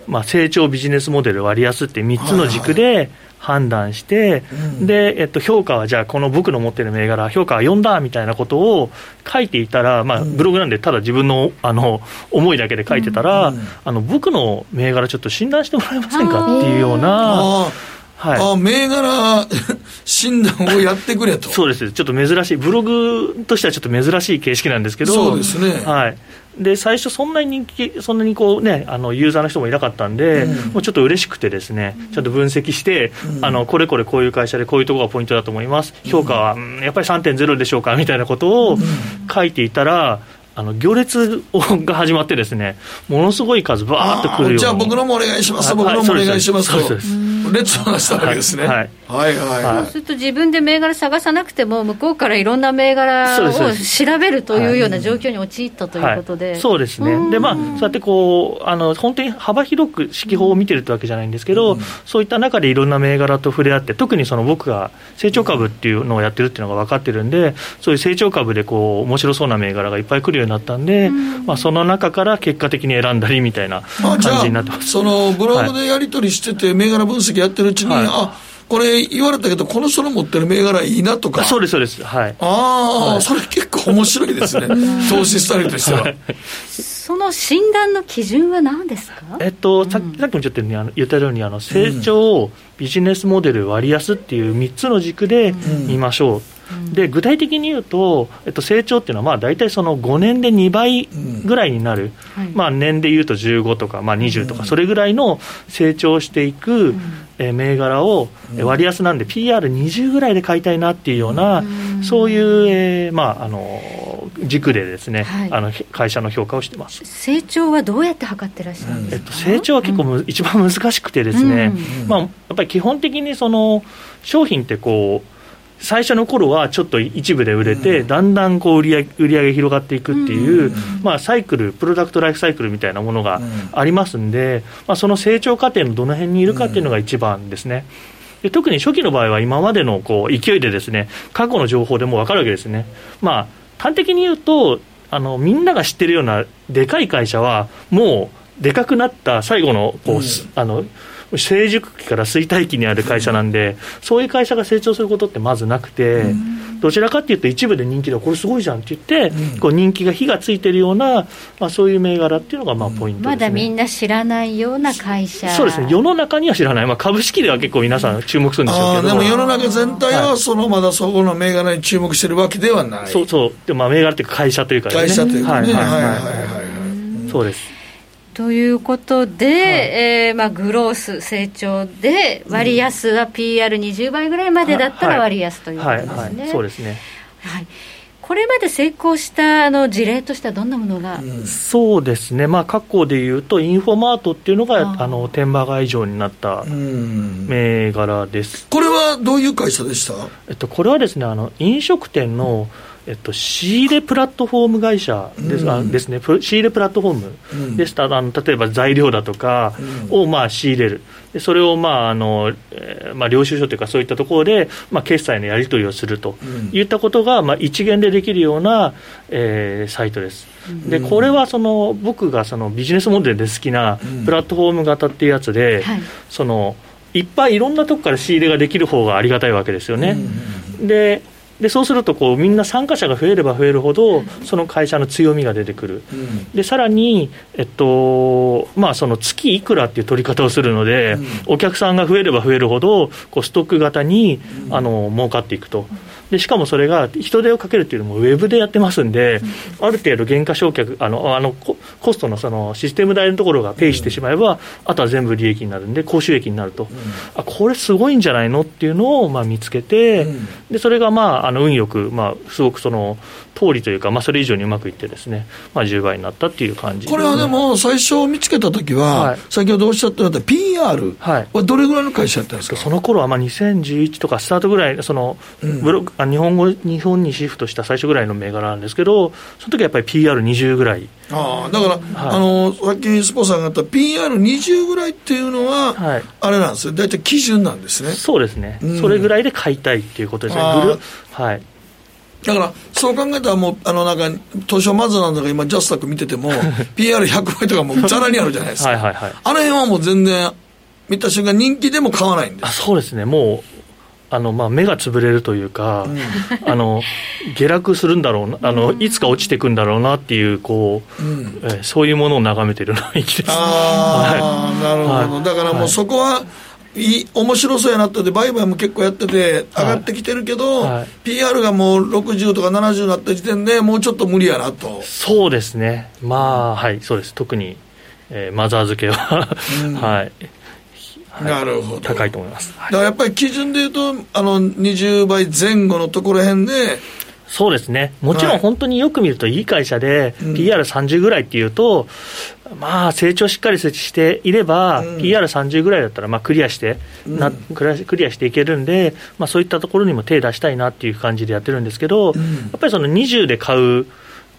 まあ、成長ビジネスモデル割安って3つの軸で、はいはい判断して、うん、で、えっと、評価はじゃあ、この僕の持ってる銘柄、評価は4だみたいなことを書いていたら、まあ、ブログなんで、ただ自分のあの思いだけで書いてたら、うん、あの僕の銘柄、ちょっと診断してもらえませんかっていうような。はい、あ銘柄 診断をやってくれと。そうです。ちょっと珍しいブログとしてはちょっと珍しい形式なんですけどそうですね、はい、で最初、そんなに人気、そんなにこう、ね、あのユーザーの人もいなかったんで、うん、もうちょっと嬉しくて、ですねちゃんと分析して、うん、あのこれこれこういう会社でこういうところがポイントだと思います、評価は、うん、やっぱり3.0でしょうかみたいなことを書いていたら、あの行列が始まってですね、ものすごい数バーっと来るようじゃあ僕のもお願いします、僕のもお願いしますと、列をなしたわけですね。はい、はい。はいはいそうすると自分で銘柄探さなくても、向こうからいろんな銘柄を調べるというような状況に陥ったということで。そうですね。で、まあ、そうやってこう、あの、本当に幅広く指揮法を見てるってわけじゃないんですけど、そういった中でいろんな銘柄と触れ合って、特にその僕が成長株っていうのをやってるっていうのが分かってるんで、そういう成長株でこう、面白そうな銘柄がいっぱい来るようになったんで、まあ、その中から結果的に選んだりみたいな感じになってます。そのブログでやり取りしてて、銘柄分析やってるうちに、はい、あこれ言われたけど、この人の持ってる銘柄いいなとか。そうです、そうです。はい。ああ、はい、それ結構面白いですね。投資スタイルとしては。その診断の基準は何ですか？えっと、さっきもちょっと言ったように、あの成長、ビジネスモデル、割安っていう3つの軸で見ましょう。で具体的に言うと、えっと、成長っていうのは、まあ、大体その5年で2倍ぐらいになる、うん、まあ、年で言うと15とか、まあ、20とか、それぐらいの成長していく、うん、え銘柄を、割安なんで、PR20 ぐらいで買いたいなっていうような、そういう、えーまあ、あの軸でですね、はい、あの会社の評価をしてます。成長はどうやって測ってらっしゃるんですか、えっと、成長は結構、うん、一番難しくてですね、うん、まあ、やっぱり基本的にその商品ってこう最初の頃はちょっと一部で売れて、うん、だんだんこう売り上げ売り上げ広がっていくっていう、うん、まあ、サイクル、プロダクトライフサイクルみたいなものがありますんで、まあ、その成長過程のどの辺にいるかっていうのが一番ですね。で特に初期の場合は今までのこう勢いでですね過去の情報でも分かるわけですね。まあ端的に言うとあのみんなが知ってるようなでかい会社はもうでかくなった最後のこう、うん、あの成熟期から衰退期にある会社なんで、そういう会社が成長することってまずなくて、どちらかっていうと、一部で人気だ、これすごいじゃんって言って、こう人気が火がついてるような、まあ、そういう銘柄っていうのがまあポイント、ね、まだみんな知らないような会社。そうですね、世の中には知らない、まあ、株式では結構皆さん注目するんでしょうけど。でも世の中全体は、そのまだそこの銘柄に注目してるわけではない。そうそう、でまあ、銘柄っていうか、会社というか、ね、会社というかね、はいはいはいはい、そうです。ということで、はい、えー、まあ、グロース成長で割安は PR20 倍ぐらいまでだったら割安ということですね。はい。はい、そうですね、はい。これまで成功したあの事例としてはどんなものが、うん、そうですね、まあ、過去でいうと、インフォマートっていうのが、あの天馬が以上になった銘柄です、これはどういう会社でした、えっと、これはですねあの飲食店の、えっと、仕入れプラットフォーム会社です,、うん、ですね、仕入れプラットフォームですと、うん、あの例えば材料だとかをまあ仕入れる、でそれをまああの、えー、まあ、領収書というか、そういったところで、まあ、決済のやり取りをするといったことが、まあ、一元でできるような、えー、サイトです。でこれはその僕がそのビジネスモデルで好きなプラットフォーム型っていうやつで、はい、そのいっぱいいろんなとこから仕入れができる方がありがたいわけですよね。ででそうするとこうみんな参加者が増えれば増えるほどその会社の強みが出てくる、うん、でさらに、えっとまあ、その月いくらっていう取り方をするので、うん、お客さんが増えれば増えるほどこうストック型に、うん、あの儲かっていくと。でしかもそれが人手をかけるっていうのもウェブでやってますんで、ある程度原価償却あのあのコストのそのシステム代のところがペイしてしまえば、あとは全部利益になるんで高収益になると、あこれすごいんじゃないのっていうのをまあ見つけて、でそれがまああの運よく、まあ、すごくその通りというか、まあ、それ以上にうまくいってですね、まあ、10倍になったっていう感じ、ね、これはでも、最初見つけたときは、はい、先ほどおっしゃったような PR はどれぐらいの会社やったんですか、その頃はまあ2011とかスタートぐらい、そのブロ、うん、日本語日本にシフトした最初ぐらいの銘柄なんですけど、その時はやっぱり PR20 ぐらい。あだから、はい、あのさっきスポさんが言った PR20 ぐらいっていうのは、はい、あれなんですよ、大体基準なんですね。そうですね、うん、それぐらいで買いたいっていうことですね。はい、だから、そう考えたらもう、あの、なんか、東証マザーなんだか今、ジャスタック見てても、PR100 倍とかもうざらにあるじゃないですか。はいはいはい。あの辺はもう全然、見た瞬間人気でも買わないんです。あそうですね。もう、あのまあ、目が潰れるというか、うん、あの下落するんだろうなあの、いつか落ちていくんだろうなっていうこう、うん、えそういうものを眺めてる雰囲気です、ああ、はい、なるほど、はい、だからもうそこは、いい面白そうやなってて売買も結構やってて上がってきてるけど、はい。はい、PR がもう60とか70になった時点でもうちょっと無理やなと。そうですね。まあはいそうです。特に、えー、マザー付けは。うん、はい。なるほど。高いと思います、だからやっぱり基準でいうとあの20倍前後のところへんでそうですね、もちろん本当によく見ると、いい会社で、PR30 ぐらいっていうと、うん、まあ、成長しっかりしていれば、うん、PR30 ぐらいだったら、まあ、クリアして、うん、クリアしていけるんで、まあ、そういったところにも手出したいなっていう感じでやってるんですけど、やっぱりその20で買う。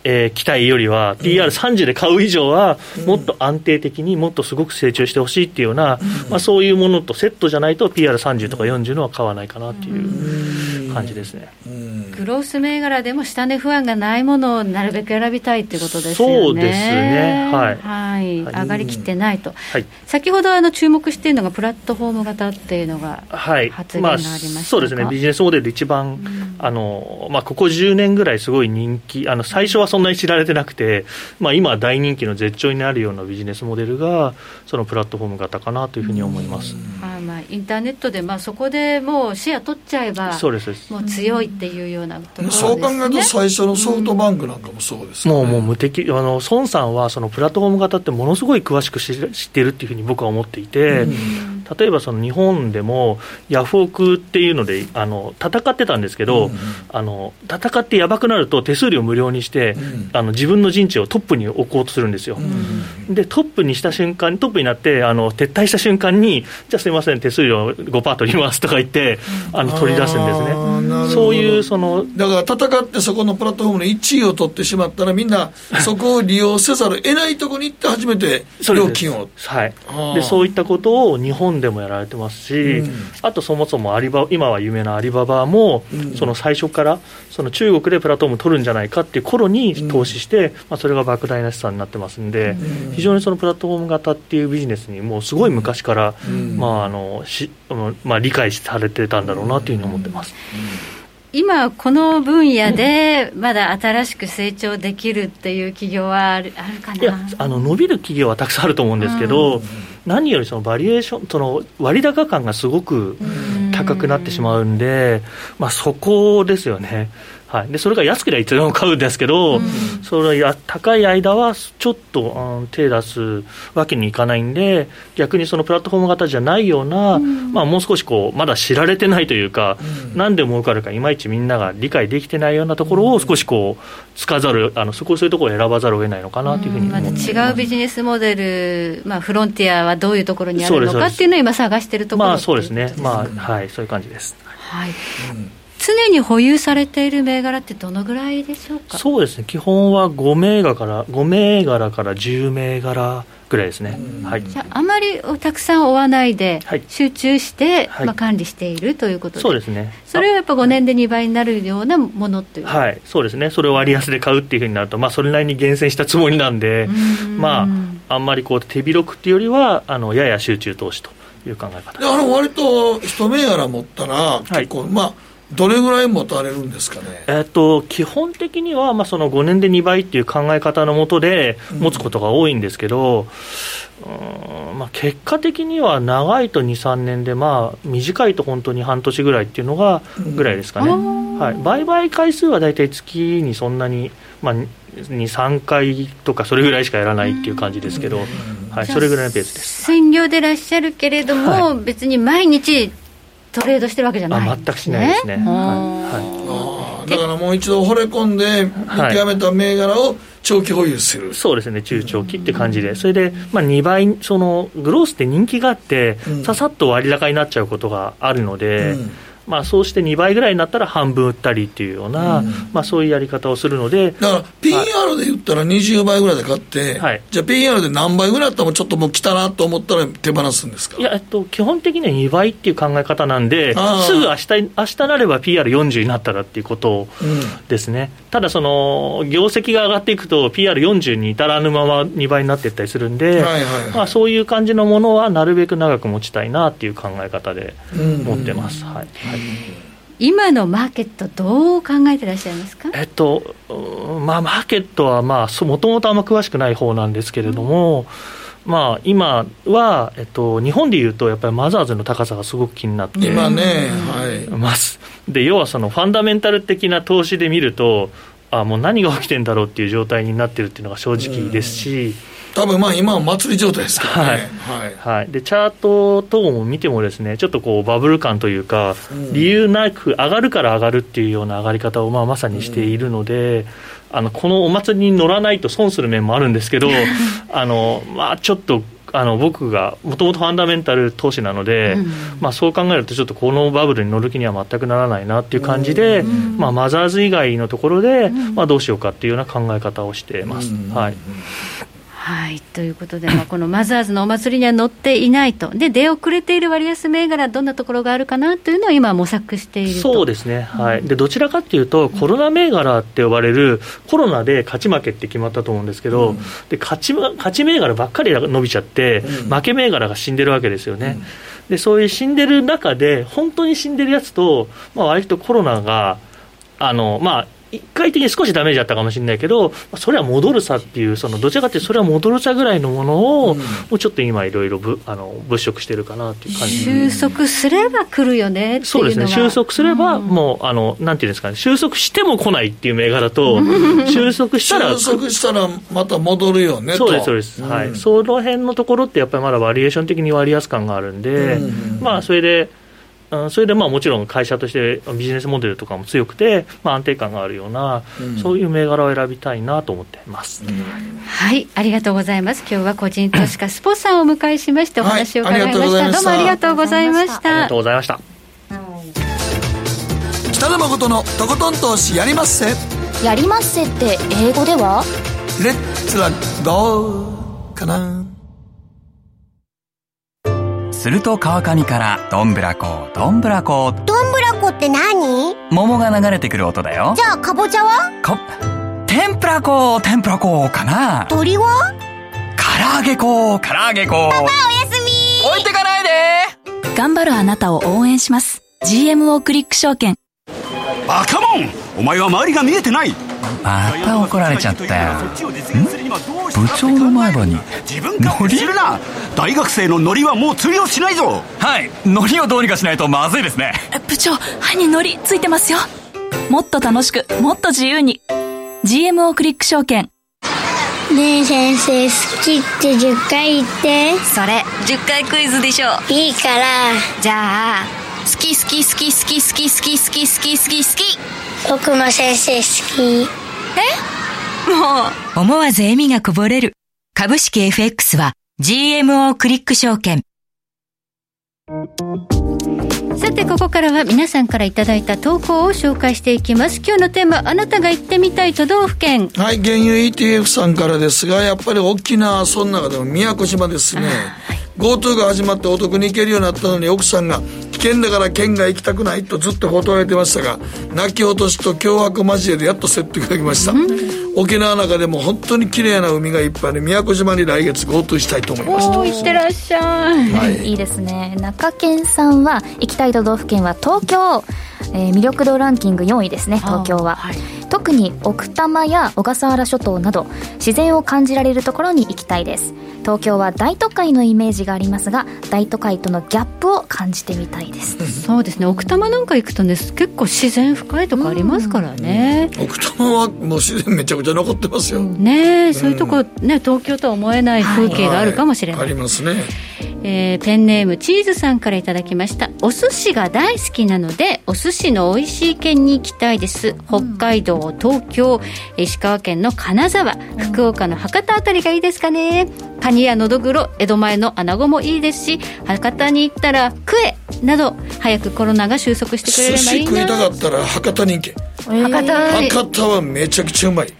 えー、期待よりは、PR30 で買う以上は、もっと安定的にもっとすごく成長してほしいっていうような、まあ、そういうものとセットじゃないと、PR30 とか40のは買わないかなっていう感じですね。グロース銘柄でも下値不安がないものをなるべく選びたいっていうことですよね。そうですね。はい。はい。上がりきってないと。はい。先ほどあの注目しているのがプラットフォーム型っていうのが発言がありました、まあ、そうですね。ビジネスモデルで一番、うん、あのまあここ10年ぐらいすごい人気、あの最初はそんなに知られてなくて、まあ今大人気の絶頂になるようなビジネスモデルがそのプラットフォーム型かなというふうに思います。あまあインターネットでまあそこでもうシェア取っちゃえば、そうですもう強いっていうようなところです、ね、そう考えると最初のソフトバンクなんかもそうです、ね、もうもう無敵。あの孫さんはそのプラットフォーム型ってものすごい詳しく知ってるっていうふうに僕は思っていて、うん、例えばその日本でもヤフオクっていうのであの戦ってたんですけど、うん、あの戦ってやばくなると手数料無料にして、うん、あの自分の陣地をトップに置こうとするんですよ、でトップにした瞬間トップになってあの撤退した瞬間にじゃあすみません手数料5%取りますとか言ってあの取り出すんですね。そういうそのだから戦ってそこのプラットフォームの1位を取ってしまったらみんな そこを利用せざるを得ないところに行って初めて料金を。はい。でそういったことを日本でもやられてますし、うん、あとそもそもアリバ今は有名なアリババも、うん、その最初からその中国でプラットフォーム取るんじゃないかっていう頃に投資して、うん、まあ、それが莫大な資産になってますんで、非常にそのプラットフォーム型っていうビジネスにもうすごい昔から、まああのしまあ、理解されてたんだろうなというふうに思ってます。今、この分野でまだ新しく成長できるっていう企業はあるあるかな？いやあの伸びる企業はたくさんあると思うんですけど、うん、何よりそのバリエーション、その割高感がすごく高くなってしまうんで、まあ、そこですよね。はい、でそれが安ければいつでも買うんですけど、うん、それや高い間はちょっと、うん、手出すわけにいかないんで、逆にそのプラットフォーム型じゃないような、うん、まあ、もう少しこうまだ知られてないというか、うん、何で儲かるか、いまいちみんなが理解できてないようなところを少しこう、つかざる、あのそこそういうところを選ばざるを得ないのかなというふうにまた違うビジネスモデル、まあ、フロンティアはどういうところにあるのかっていうのを今、探しているところまあ、そうですね、まあはい、そういう感じです。はい。常に保有されている銘柄ってどのぐらいでしょうか？そうですね。基本は5銘柄から5銘柄から10銘柄ぐらいですね、はい、じゃああまりたくさん追わないで、集中して、はい、まあ、管理しているということで、そうですね。それはやっぱ5年で2倍になるようなものっていう。はい。そうですね。それを割安で買うっていうふうになると、まあ、それなりに厳選したつもりなんでまああんまりこう手広くっていうよりはあのやや集中投資という考え方。あの割と一銘柄持ったら結構、まあどれぐらい持たれるんですかね、えっと、基本的には、まあ、その5年で2倍っていう考え方のもとで持つことが多いんですけど、うんまあ、結果的には長いと2、3年で、まあ、短いと本当に半年ぐらいっていうのがぐらいですかね、うん、はい、売買回数は大体月にそんなに、まあ、2、3回とか、それぐらいしかやらないっていう感じですけど、はい、それぐらいのペースです。専業でいらっしゃるけれども、はい、別に毎日トレードしてるわけじゃない、ね、全くしないですね、はい、だからもう一度惚れ込んで見極めた銘柄を長期保有する、はい、そうですね中長期って感じで。それで、まあ、2倍そのグロースって人気があって、うん、ささっと割高になっちゃうことがあるので、うんまあ、そうして2倍ぐらいになったら半分売ったりっていうような、うん、まあ、そういうやり方をするのでだから PR で言ったら20倍ぐらいで買って、はい、じゃあ PR で何倍ぐらいだったらちょっともう来たなと思ったら手放すんですか？いや、えっと、基本的には2倍っていう考え方なんですぐ明日明日なれば PR40 になったらっていうことですね、うん、ただその業績が上がっていくと PR40 に至らぬまま2倍になっていったりするんで、はいはいはい、まあ、そういう感じのものはなるべく長く持ちたいなっていう考え方で持ってます、うん、はい今のマーケット、どう考えてらっしゃいますか、えっとまあ、マーケットはもともとあんま詳しくない方なんですけれども、うん、まあ、今は、えっと、日本でいうと、やっぱりマザーズの高さがすごく気になって今ね、はい、ますで要はそのファンダメンタル的な投資で見ると、あもう何が起きてんだろうっていう状態になってるっていうのが正直ですし。うん多分まあ今は祭り状態ですからね、はい、はい、でチャート等も見てもですねちょっとこうバブル感というか、うん、理由なく上がるから上がるっていうような上がり方をまあまさにしているので、うん、あのこのお祭りに乗らないと損する面もあるんですけど あの、まあ、ちょっとあの僕がもともとファンダメンタル投資なので、うん、まあ、そう考えるとちょっとこのバブルに乗る気には全くならないなっていう感じで、まあ、マザーズ以外のところで、まあ、どうしようかっていうような考え方をしてます。はいはいということで、まあ、このマザーズのお祭りには乗っていないと、で出遅れている割安銘柄、どんなところがあるかなというのを今、模索しているそうですね、はい、でどちらかというと、コロナ銘柄って呼ばれる、コロナで勝ち負けって決まったと思うんですけど、うん、で勝ち勝ち銘柄ばっかり伸びちゃって、うん、負け銘柄が死んでるわけですよね。うん、でそういう死んでる中で、本当に死んでるやつと、まあ割とコロナが、あのまあ、一回的に少しダメージあったかもしれないけど、それは戻るさっていう、そのどちらかというと、それは戻るさぐらいのものを、もうちょっと今、いろいろあの物色してるかなっていう感じ。収束すれば来るよねっていうそうですね、収束すれば、もうあの、なんていうんですかね、収束しても来ないっていう銘柄と、収束したら、収束したらまた戻るよねそうです、そうです、はい、その辺のところって、やっぱりまだバリエーション的に割安感があるんで、まあ、それで、それでまあもちろん会社としてビジネスモデルとかも強くて、まあ、安定感があるような、うん、そういう銘柄を選びたいなと思っています、うん、はいありがとうございます。今日は個人投資家スポさんをお迎えしましてお話を伺いました。はい、どうもありがとうございました。ありがとうございました。北野誠のとことん投資やりまっせ。やりまっせって英語では？レッツラゴーかなすると川上からどんぶらこどんぶらこ。どんぶらこって何？桃が流れてくる音だよ。じゃあかぼちゃは？か天ぷらこ天ぷらこかな。鳥は？唐揚げこ唐揚げこ。パパおやすみ。置いてかないで。頑張るあなたを応援します。GMO クリック証券。バカモン。お前は周りが見えてないまた怒られちゃったよ。部長の前歯にノリするな。大学生のノリはもう通用しないぞ。はい。ノリをどうにかしないとまずいですね。部長歯にノリついてますよ。もっと楽しくもっと自由に。GMO クリック証券。ねえ先生好きって10回言って。それ10回クイズでしょいいから。じゃあ好き好き好き好き好き好き好き好き好き好き僕も先生好き。え？もう。思わず笑みがこぼれる。株式 FX は GMO クリック証券。さてここからは皆さんからいただいた投稿を紹介していきます。今日のテーマあなたが行ってみたい都道府県。はい原油 ETF さんからですがやっぱり沖縄その中でも宮古島ですね、はい。GoTo が始まってお得に行けるようになったのに奥さんが危険だから県外行きたくないとずっと断られてましたが泣き落としと脅迫交えでやっと説得が来ました、沖縄の中でも本当に綺麗な海がいっぱいで宮古島に来月 GoTo したいと思います。お行ってらっしゃい、はい、いいですね。中堅さんは行きたい都道府県は東京。えー、魅力度ランキング4位ですね東京は、はい、特に奥多摩や小笠原諸島など自然を感じられるところに行きたいです東京は大都会のイメージがありますが大都会とのギャップを感じてみたいです。そうですね。奥多摩なんか行くとね結構自然深いとこありますからね、奥多摩はもう自然めちゃくちゃ残ってますよ、ねそういうとこね東京とは思えない風景があるかもしれない、はい。はい、ありますね。えー、ペンネームチーズさんからいただきました。お寿司が大好きなのでお寿司の美味しい県に行きたいです。北海道東京石川県の金沢福岡の博多あたりがいいですかねカニやのどぐろ江戸前の穴子もいいですし博多に行ったらクエなど早くコロナが収束してくれればいいな。寿司食いたかったら博多。に行け、博多博多はめちゃくちゃうまい。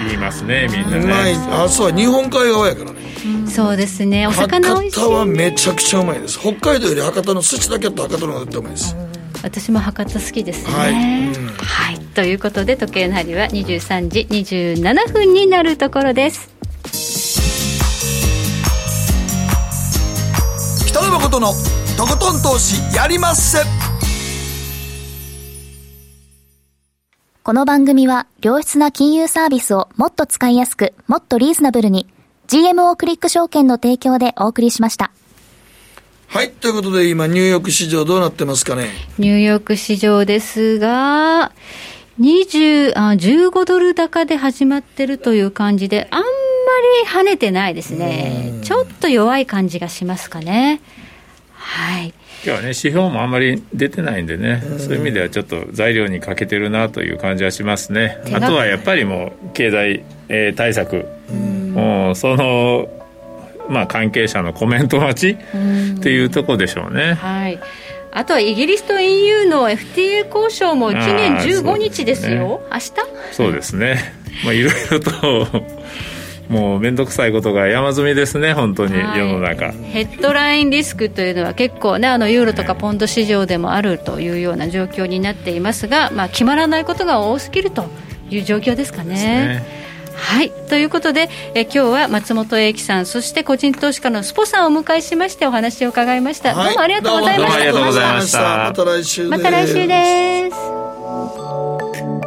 言いますねみんなね。うまい。あそう日本海側やからね。そうですね。お魚美味しい博多はめちゃくちゃうまいです。北海道より博多の寿司だけやったら博多の方が絶対うまいです。私も博多好きですね。はい、はい、ということで時計の針は23時27分になるところです北野誠のとことん投資やりまっせこの番組は良質な金融サービスをもっと使いやすくもっとリーズナブルに GMO クリック証券の提供でお送りしました。はい。ということで、今、ニューヨーク市場どうなってますかね？ニューヨーク市場ですが、20あ15ドル高で始まってるという感じで、あんまり跳ねてないですね。ちょっと弱い感じがしますかね。はい。今日はね、指標もあんまり出てないんでね、そういう意味ではちょっと材料に欠けてるなという感じはしますね。あとはやっぱりもう、経済、えー、対策。もうそのまあ関係者のコメント待ちっていうところでしょうね。はいあとはイギリスと EU の FTA 交渉も1年15日ですよ、すね、明日？そうですね、まあ、いろいろともう面倒くさいことが山積みですね、本当に、世の中。ヘッドラインリスクというのは結構ね、あのユーロとかポンド市場でもあるというような状況になっていますが、まあ、決まらないことが多すぎるという状況ですかね。はい。ということでえ今日は松本英樹さんそして個人投資家のスポさんをお迎えしましてお話を伺いました、はい、どうもありがとうございました。ありがとうございました。また来週また来週です